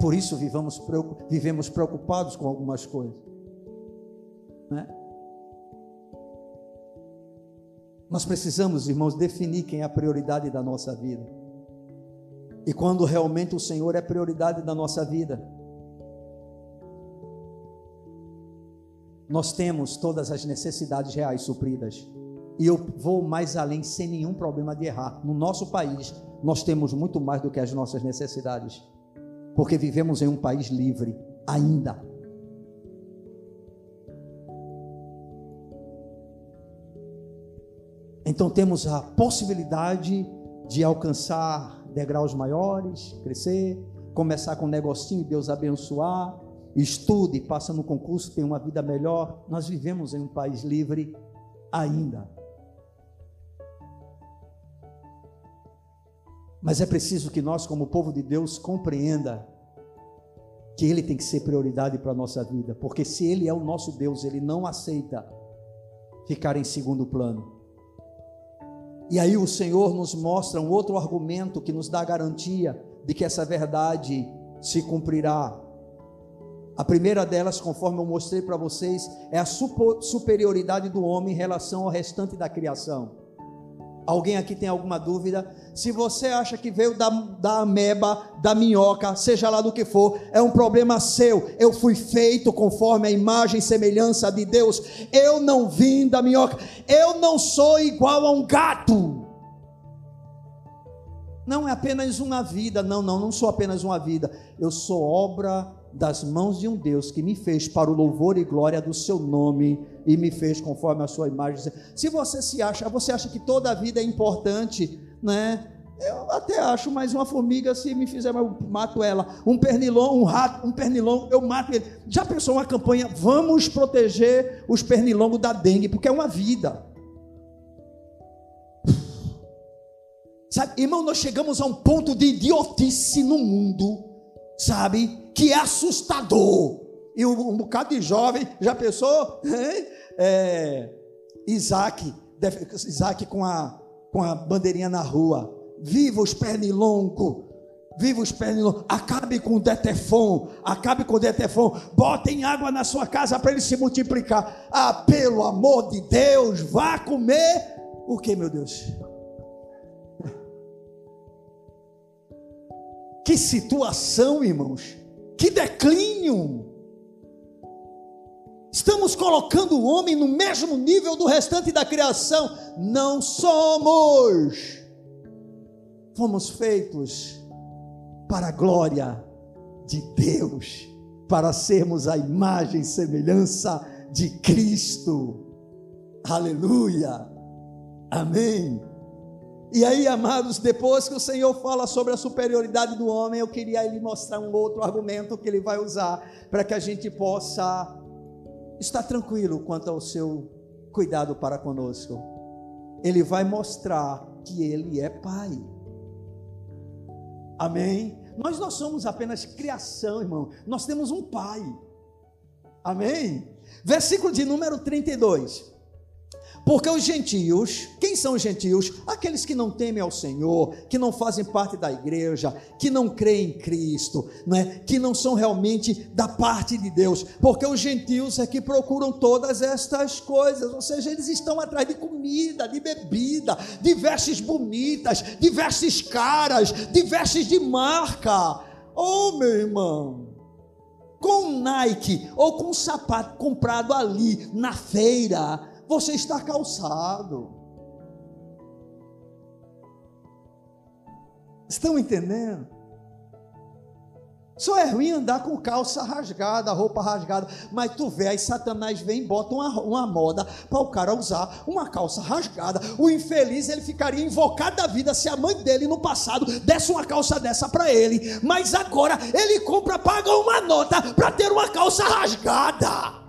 Por isso vivamos, vivemos preocupados com algumas coisas. Né? Nós precisamos, irmãos, definir quem é a prioridade da nossa vida. E quando realmente o Senhor é prioridade da nossa vida, nós temos todas as necessidades reais supridas. E eu vou mais além sem nenhum problema de errar. No nosso país, nós temos muito mais do que as nossas necessidades, porque vivemos em um país livre ainda. Então temos a possibilidade de alcançar degraus maiores, crescer, começar com um negocinho, Deus abençoar, estude, passa no concurso, tem uma vida melhor. Nós vivemos em um país livre ainda. Mas é preciso que nós, como povo de Deus, compreenda que Ele tem que ser prioridade para a nossa vida, porque se Ele é o nosso Deus, Ele não aceita ficar em segundo plano. E aí o Senhor nos mostra um outro argumento que nos dá garantia de que essa verdade se cumprirá. A primeira delas, conforme eu mostrei para vocês, é a superioridade do homem em relação ao restante da criação. Alguém aqui tem alguma dúvida? Se você acha que veio da, da ameba, da minhoca, seja lá do que for, é um problema seu. Eu fui feito conforme a imagem e semelhança de Deus. Eu não vim da minhoca. Eu não sou igual a um gato. Não é apenas uma vida. Não, não, não sou apenas uma vida. Eu sou obra das mãos de um Deus que me fez para o louvor e glória do seu nome e me fez conforme a sua imagem. Se você se acha, você acha que toda a vida é importante, né? Eu até acho, mas uma formiga, se me fizer, eu mato ela. Um pernilongo, um rato, um pernilongo, eu mato ele. Já pensou uma campanha? Vamos proteger os pernilongos da dengue, porque é uma vida. Sabe, irmão, nós chegamos a um ponto de idiotice no mundo, sabe? que é assustador. E um, um bocado de jovem, já pensou? É, Isaac, Isaac com a, com a bandeirinha na rua. Viva os pernilongos! Viva os pernilongos! Acabe com o detefon! Acabe com o detefon! Botem água na sua casa para ele se multiplicar. Ah, pelo amor de Deus, vá comer o que, meu Deus? Que situação, irmãos. Que declínio! Estamos colocando o homem no mesmo nível do restante da criação. Não somos. Fomos feitos para a glória de Deus, para sermos a imagem e semelhança de Cristo. Aleluia. Amém. E aí, amados, depois que o Senhor fala sobre a superioridade do homem, eu queria lhe mostrar um outro argumento que ele vai usar para que a gente possa estar tranquilo quanto ao seu cuidado para conosco. Ele vai mostrar que ele é pai. Amém? Nós não somos apenas criação, irmão. Nós temos um pai. Amém? Versículo de número 32. Porque os gentios, quem são os gentios? Aqueles que não temem ao Senhor, que não fazem parte da igreja, que não creem em Cristo, né? que não são realmente da parte de Deus. Porque os gentios é que procuram todas estas coisas, ou seja, eles estão atrás de comida, de bebida, de vestes bonitas, de vestes caras, de vestes de marca. Oh, meu irmão, com Nike ou com um sapato comprado ali na feira, você está calçado. Estão entendendo? Só é ruim andar com calça rasgada, roupa rasgada. Mas tu vê, aí Satanás vem e bota uma, uma moda para o cara usar uma calça rasgada. O infeliz, ele ficaria invocado da vida se a mãe dele no passado desse uma calça dessa para ele. Mas agora ele compra, paga uma nota para ter uma calça rasgada.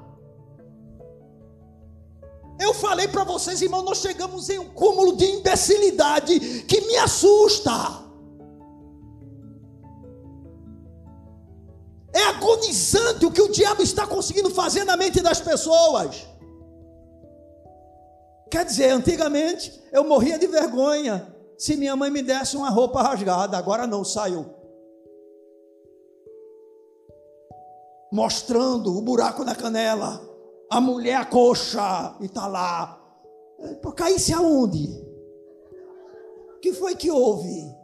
Eu falei para vocês, irmão, nós chegamos em um cúmulo de imbecilidade que me assusta. É agonizante o que o diabo está conseguindo fazer na mente das pessoas. Quer dizer, antigamente eu morria de vergonha se minha mãe me desse uma roupa rasgada, agora não, saiu. Mostrando o buraco na canela, a mulher coxa e está lá. Caísse aonde? O que foi que houve?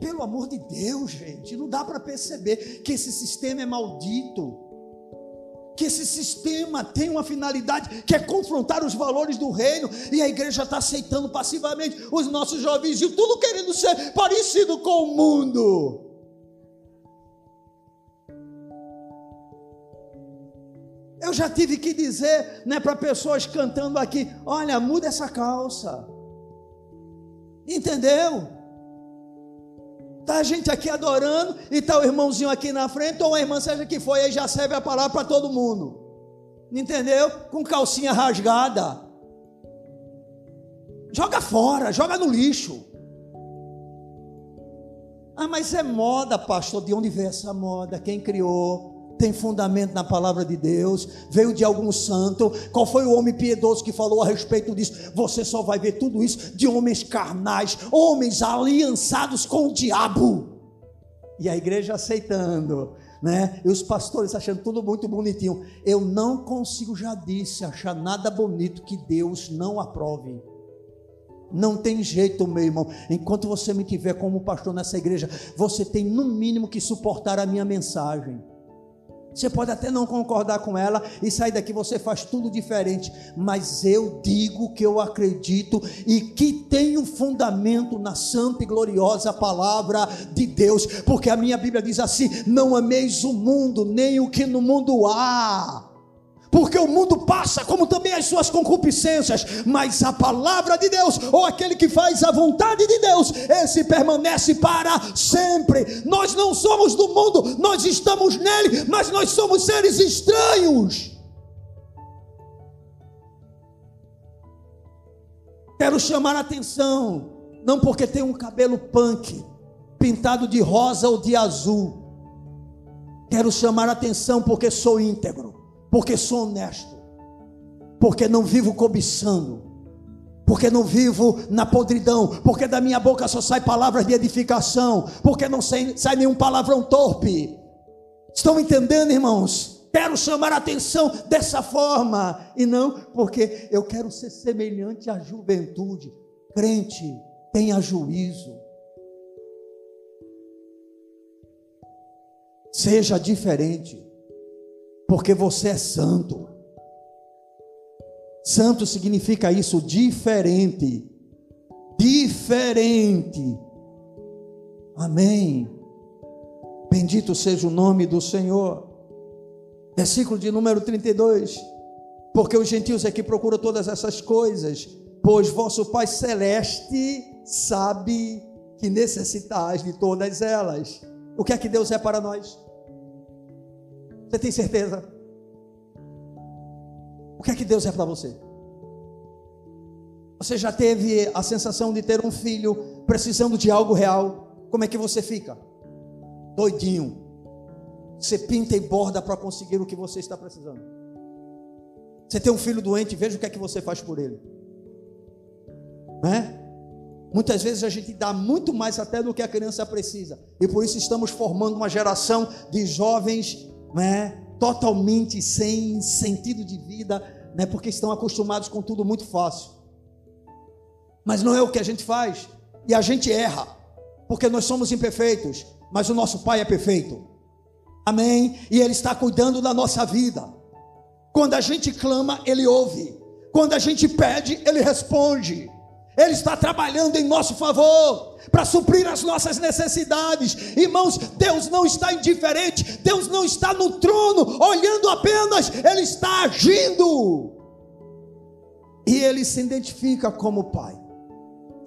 Pelo amor de Deus, gente, não dá para perceber que esse sistema é maldito. Que esse sistema tem uma finalidade que é confrontar os valores do reino, e a igreja está aceitando passivamente os nossos jovens, e tudo querendo ser parecido com o mundo. Eu já tive que dizer né, para pessoas cantando aqui: olha, muda essa calça. Entendeu? Está a gente aqui adorando e está o irmãozinho aqui na frente, ou a irmã, seja que foi, aí já serve a palavra para todo mundo. Entendeu? Com calcinha rasgada. Joga fora, joga no lixo. Ah, mas é moda, pastor. De onde veio essa moda? Quem criou? Tem fundamento na palavra de Deus, veio de algum santo. Qual foi o homem piedoso que falou a respeito disso? Você só vai ver tudo isso de homens carnais, homens aliançados com o diabo. E a igreja aceitando, né? E os pastores achando tudo muito bonitinho. Eu não consigo, já disse, achar nada bonito que Deus não aprove. Não tem jeito, meu irmão. Enquanto você me tiver como pastor nessa igreja, você tem no mínimo que suportar a minha mensagem. Você pode até não concordar com ela e sair daqui você faz tudo diferente, mas eu digo que eu acredito e que um fundamento na santa e gloriosa palavra de Deus, porque a minha Bíblia diz assim: não ameis o mundo, nem o que no mundo há porque o mundo passa, como também as suas concupiscências, mas a palavra de Deus, ou aquele que faz a vontade de Deus, esse permanece para sempre. Nós não somos do mundo, nós estamos nele, mas nós somos seres estranhos. Quero chamar a atenção, não porque tem um cabelo punk, pintado de rosa ou de azul. Quero chamar a atenção porque sou íntegro porque sou honesto, porque não vivo cobiçando, porque não vivo na podridão, porque da minha boca só sai palavras de edificação, porque não sai, sai nenhum palavrão torpe. Estão entendendo, irmãos? Quero chamar a atenção dessa forma, e não porque eu quero ser semelhante à juventude. Crente, tenha juízo. Seja diferente porque você é santo. Santo significa isso, diferente. Diferente. Amém. Bendito seja o nome do Senhor. Versículo de número 32. Porque os gentios é que procuram todas essas coisas, pois vosso Pai celeste sabe que necessitais de todas elas. O que é que Deus é para nós? Você tem certeza? O que é que Deus é para você? Você já teve a sensação de ter um filho precisando de algo real? Como é que você fica? Doidinho. Você pinta e borda para conseguir o que você está precisando. Você tem um filho doente, veja o que é que você faz por ele. Né? Muitas vezes a gente dá muito mais até do que a criança precisa. E por isso estamos formando uma geração de jovens né, totalmente sem sentido de vida, né, porque estão acostumados com tudo muito fácil. Mas não é o que a gente faz, e a gente erra, porque nós somos imperfeitos, mas o nosso Pai é perfeito. Amém? E Ele está cuidando da nossa vida. Quando a gente clama, Ele ouve. Quando a gente pede, Ele responde. Ele está trabalhando em nosso favor para suprir as nossas necessidades. Irmãos, Deus não está indiferente, Deus não está no trono olhando apenas, Ele está agindo. E Ele se identifica como Pai.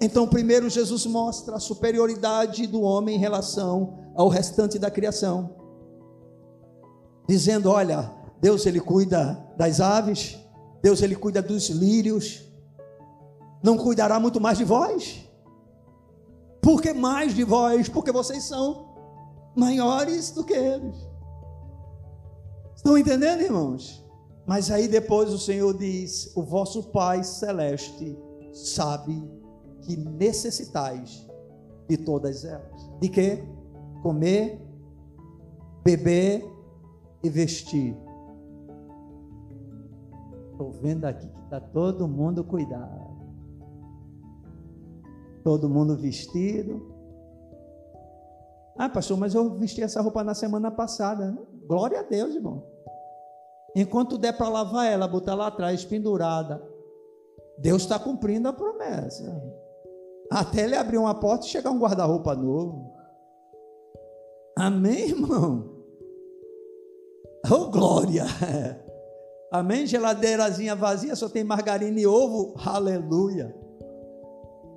Então, primeiro, Jesus mostra a superioridade do homem em relação ao restante da criação, dizendo: Olha, Deus ele cuida das aves, Deus ele cuida dos lírios, não cuidará muito mais de vós? Por que mais de vós? Porque vocês são maiores do que eles. Estão entendendo, irmãos? Mas aí depois o Senhor diz: O vosso Pai celeste sabe que necessitais de todas elas. De quê? Comer, beber e vestir. Estou vendo aqui que está todo mundo cuidado todo mundo vestido. Ah, pastor, mas eu vesti essa roupa na semana passada. Glória a Deus, irmão. Enquanto der para lavar ela, botar lá atrás, pendurada, Deus está cumprindo a promessa. Até ele abrir uma porta e chegar um guarda-roupa novo. Amém, irmão? Oh, glória! Amém? Geladeirazinha vazia, só tem margarina e ovo. Aleluia.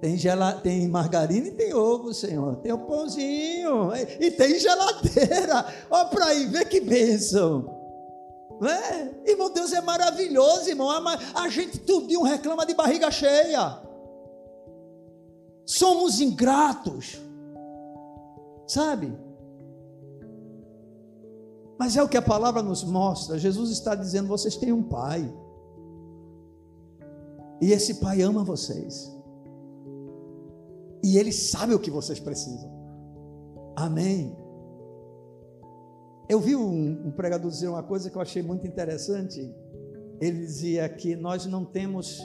Tem, gela, tem margarina e tem ovo, Senhor. Tem o um pãozinho. E tem geladeira. Olha para aí, vê que bênção. É? Irmão, Deus é maravilhoso, irmão. A gente tudinho reclama de barriga cheia. Somos ingratos. Sabe? Mas é o que a palavra nos mostra. Jesus está dizendo: vocês têm um pai. E esse pai ama vocês. E Ele sabe o que vocês precisam. Amém. Eu vi um, um pregador dizer uma coisa que eu achei muito interessante. Ele dizia que nós não temos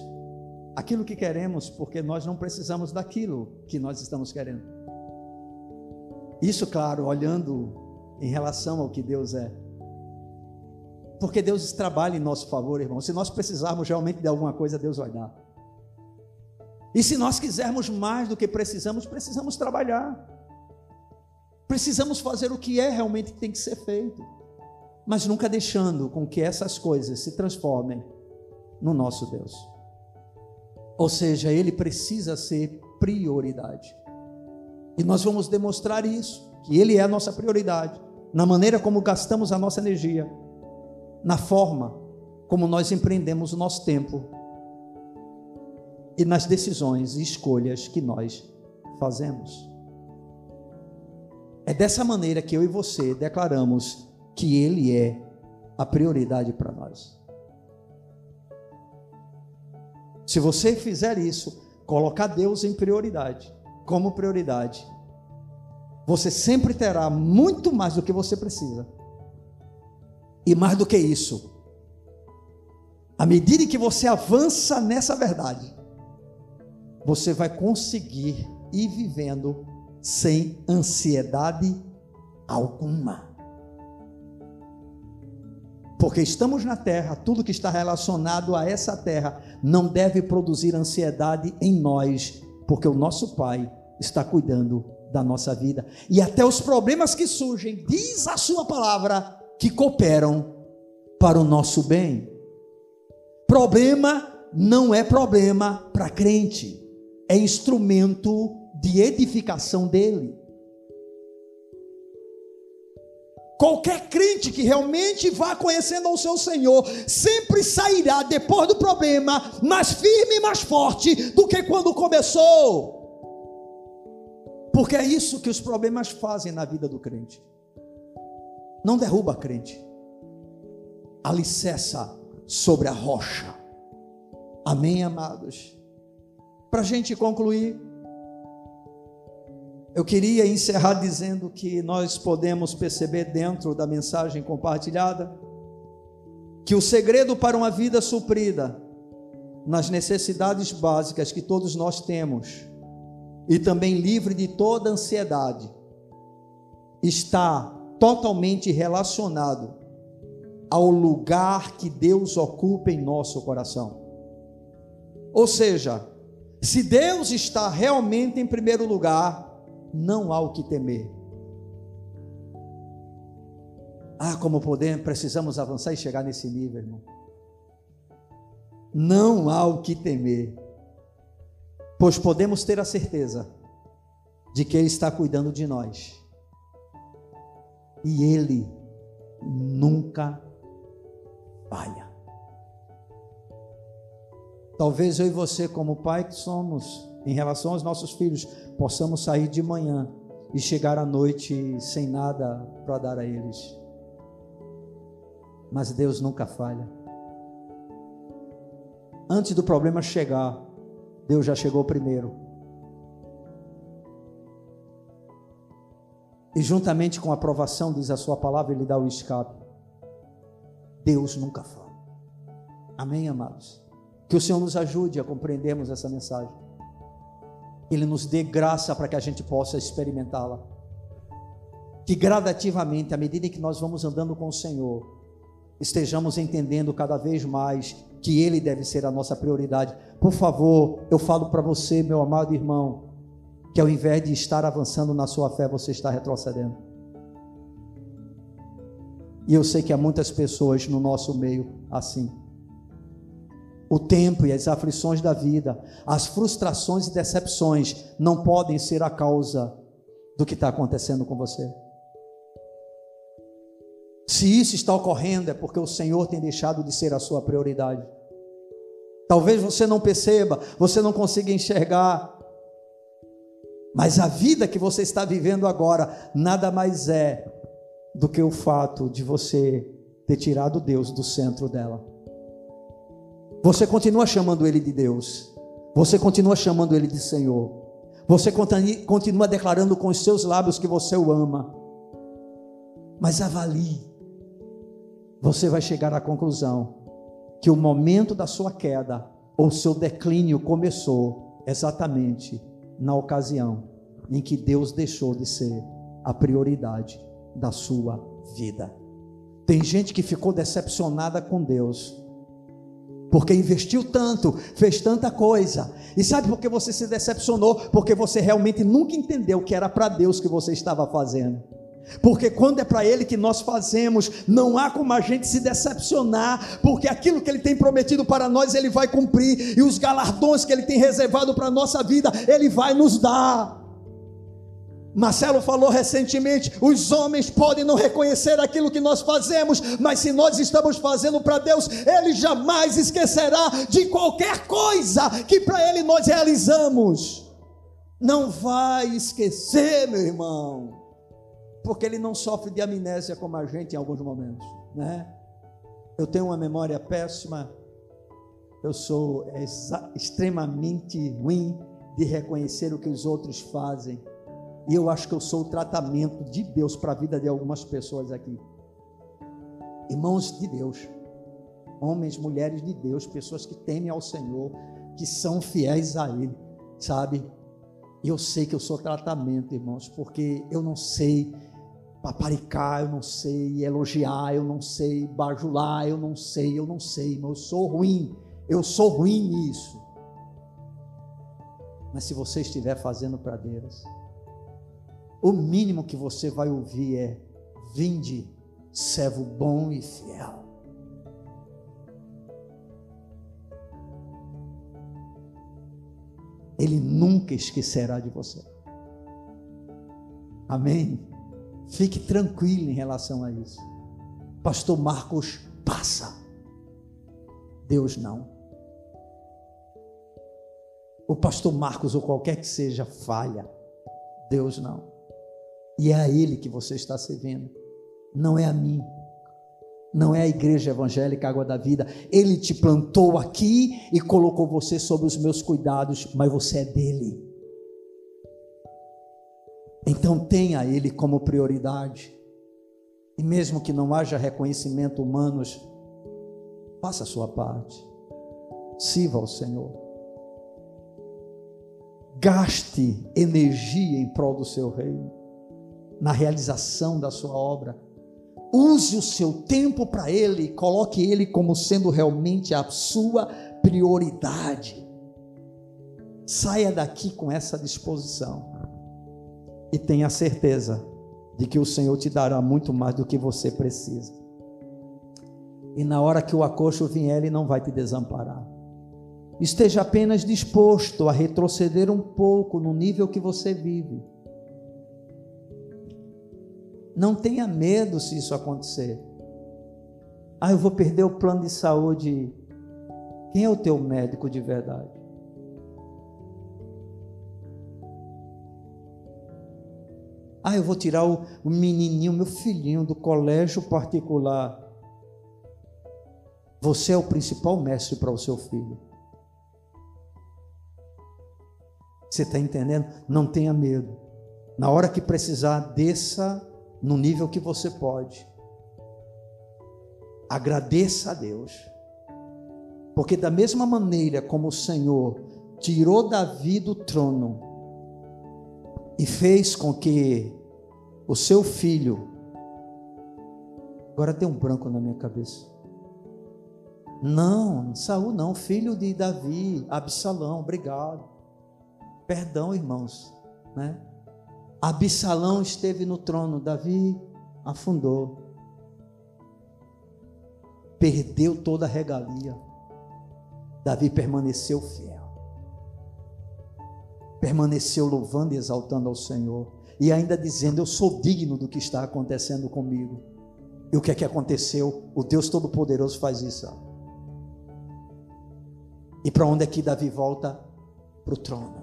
aquilo que queremos porque nós não precisamos daquilo que nós estamos querendo. Isso, claro, olhando em relação ao que Deus é. Porque Deus trabalha em nosso favor, irmão. Se nós precisarmos realmente de alguma coisa, Deus vai dar. E se nós quisermos mais do que precisamos, precisamos trabalhar. Precisamos fazer o que é realmente que tem que ser feito. Mas nunca deixando com que essas coisas se transformem no nosso Deus. Ou seja, ele precisa ser prioridade. E nós vamos demonstrar isso, que ele é a nossa prioridade, na maneira como gastamos a nossa energia, na forma como nós empreendemos o nosso tempo e nas decisões e escolhas que nós fazemos. É dessa maneira que eu e você declaramos que Ele é a prioridade para nós. Se você fizer isso, colocar Deus em prioridade, como prioridade, você sempre terá muito mais do que você precisa. E mais do que isso, à medida que você avança nessa verdade, você vai conseguir ir vivendo sem ansiedade alguma. Porque estamos na terra, tudo que está relacionado a essa terra não deve produzir ansiedade em nós, porque o nosso Pai está cuidando da nossa vida. E até os problemas que surgem, diz a Sua palavra, que cooperam para o nosso bem. Problema não é problema para crente é instrumento de edificação dele. Qualquer crente que realmente vá conhecendo ao seu Senhor sempre sairá depois do problema mais firme e mais forte do que quando começou. Porque é isso que os problemas fazem na vida do crente. Não derruba a crente, alicerça sobre a rocha. Amém, amados? Para a gente concluir, eu queria encerrar dizendo que nós podemos perceber dentro da mensagem compartilhada que o segredo para uma vida suprida nas necessidades básicas que todos nós temos e também livre de toda ansiedade está totalmente relacionado ao lugar que Deus ocupa em nosso coração. Ou seja, Se Deus está realmente em primeiro lugar, não há o que temer. Ah, como podemos, precisamos avançar e chegar nesse nível, irmão. Não há o que temer, pois podemos ter a certeza de que Ele está cuidando de nós, e Ele nunca falha. Talvez eu e você, como pai que somos, em relação aos nossos filhos, possamos sair de manhã e chegar à noite sem nada para dar a eles mas Deus nunca falha. Antes do problema chegar, Deus já chegou primeiro. E juntamente com a aprovação, diz a sua palavra, Ele dá o escape. Deus nunca falha. Amém, amados? Que o Senhor nos ajude a compreendermos essa mensagem. Ele nos dê graça para que a gente possa experimentá-la. Que gradativamente, à medida que nós vamos andando com o Senhor, estejamos entendendo cada vez mais que Ele deve ser a nossa prioridade. Por favor, eu falo para você, meu amado irmão, que ao invés de estar avançando na sua fé, você está retrocedendo. E eu sei que há muitas pessoas no nosso meio assim. O tempo e as aflições da vida, as frustrações e decepções não podem ser a causa do que está acontecendo com você. Se isso está ocorrendo, é porque o Senhor tem deixado de ser a sua prioridade. Talvez você não perceba, você não consiga enxergar, mas a vida que você está vivendo agora nada mais é do que o fato de você ter tirado Deus do centro dela. Você continua chamando Ele de Deus, você continua chamando Ele de Senhor, você continua declarando com os seus lábios que você o ama, mas avalie. Você vai chegar à conclusão que o momento da sua queda ou seu declínio começou exatamente na ocasião em que Deus deixou de ser a prioridade da sua vida. Tem gente que ficou decepcionada com Deus, porque investiu tanto, fez tanta coisa. E sabe por que você se decepcionou? Porque você realmente nunca entendeu que era para Deus que você estava fazendo. Porque quando é para Ele que nós fazemos, não há como a gente se decepcionar, porque aquilo que Ele tem prometido para nós, Ele vai cumprir, e os galardões que Ele tem reservado para a nossa vida, Ele vai nos dar. Marcelo falou recentemente: os homens podem não reconhecer aquilo que nós fazemos, mas se nós estamos fazendo para Deus, Ele jamais esquecerá de qualquer coisa que para Ele nós realizamos. Não vai esquecer, meu irmão porque ele não sofre de amnésia como a gente em alguns momentos, né? Eu tenho uma memória péssima, eu sou extremamente ruim de reconhecer o que os outros fazem, e eu acho que eu sou o tratamento de Deus para a vida de algumas pessoas aqui. Irmãos de Deus, homens, mulheres de Deus, pessoas que temem ao Senhor, que são fiéis a Ele, sabe? E eu sei que eu sou tratamento, irmãos, porque eu não sei paparicar, eu não sei, elogiar, eu não sei, bajular, eu não sei, eu não sei, mas eu sou ruim, eu sou ruim nisso. Mas se você estiver fazendo pradeiras, o mínimo que você vai ouvir é: vinde, servo bom e fiel. Ele nunca esquecerá de você. Amém? Fique tranquilo em relação a isso. Pastor Marcos passa. Deus não. O pastor Marcos ou qualquer que seja falha. Deus não. E é a ele que você está servindo. Não é a mim. Não é a igreja evangélica Água da Vida. Ele te plantou aqui e colocou você sob os meus cuidados, mas você é dele. Então tenha Ele como prioridade. E mesmo que não haja reconhecimento humano, faça a sua parte. Sirva ao Senhor. Gaste energia em prol do seu reino, na realização da sua obra. Use o seu tempo para Ele, coloque Ele como sendo realmente a sua prioridade. Saia daqui com essa disposição. E tenha certeza de que o Senhor te dará muito mais do que você precisa. E na hora que o acocho vier, Ele não vai te desamparar. Esteja apenas disposto a retroceder um pouco no nível que você vive. Não tenha medo se isso acontecer. Ah, eu vou perder o plano de saúde. Quem é o teu médico de verdade? Ah, eu vou tirar o, o menininho, meu filhinho do colégio particular. Você é o principal mestre para o seu filho. Você está entendendo? Não tenha medo. Na hora que precisar, desça no nível que você pode. Agradeça a Deus. Porque da mesma maneira como o Senhor tirou Davi do trono e fez com que o seu filho agora tem um branco na minha cabeça. Não, Saul não, filho de Davi, Absalão, obrigado. Perdão, irmãos, né? Absalão esteve no trono, Davi afundou. Perdeu toda a regalia. Davi permaneceu fiel. Permaneceu louvando e exaltando ao Senhor. E ainda dizendo: Eu sou digno do que está acontecendo comigo. E o que é que aconteceu? O Deus Todo-Poderoso faz isso. E para onde é que Davi volta? Para o trono.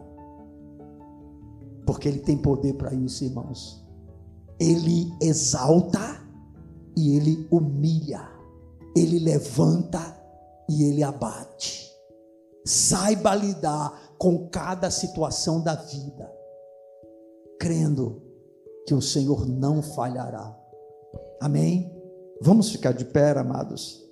Porque ele tem poder para isso, irmãos. Ele exalta e ele humilha. Ele levanta e ele abate. Saiba lidar com cada situação da vida, crendo que o Senhor não falhará. Amém? Vamos ficar de pé, amados.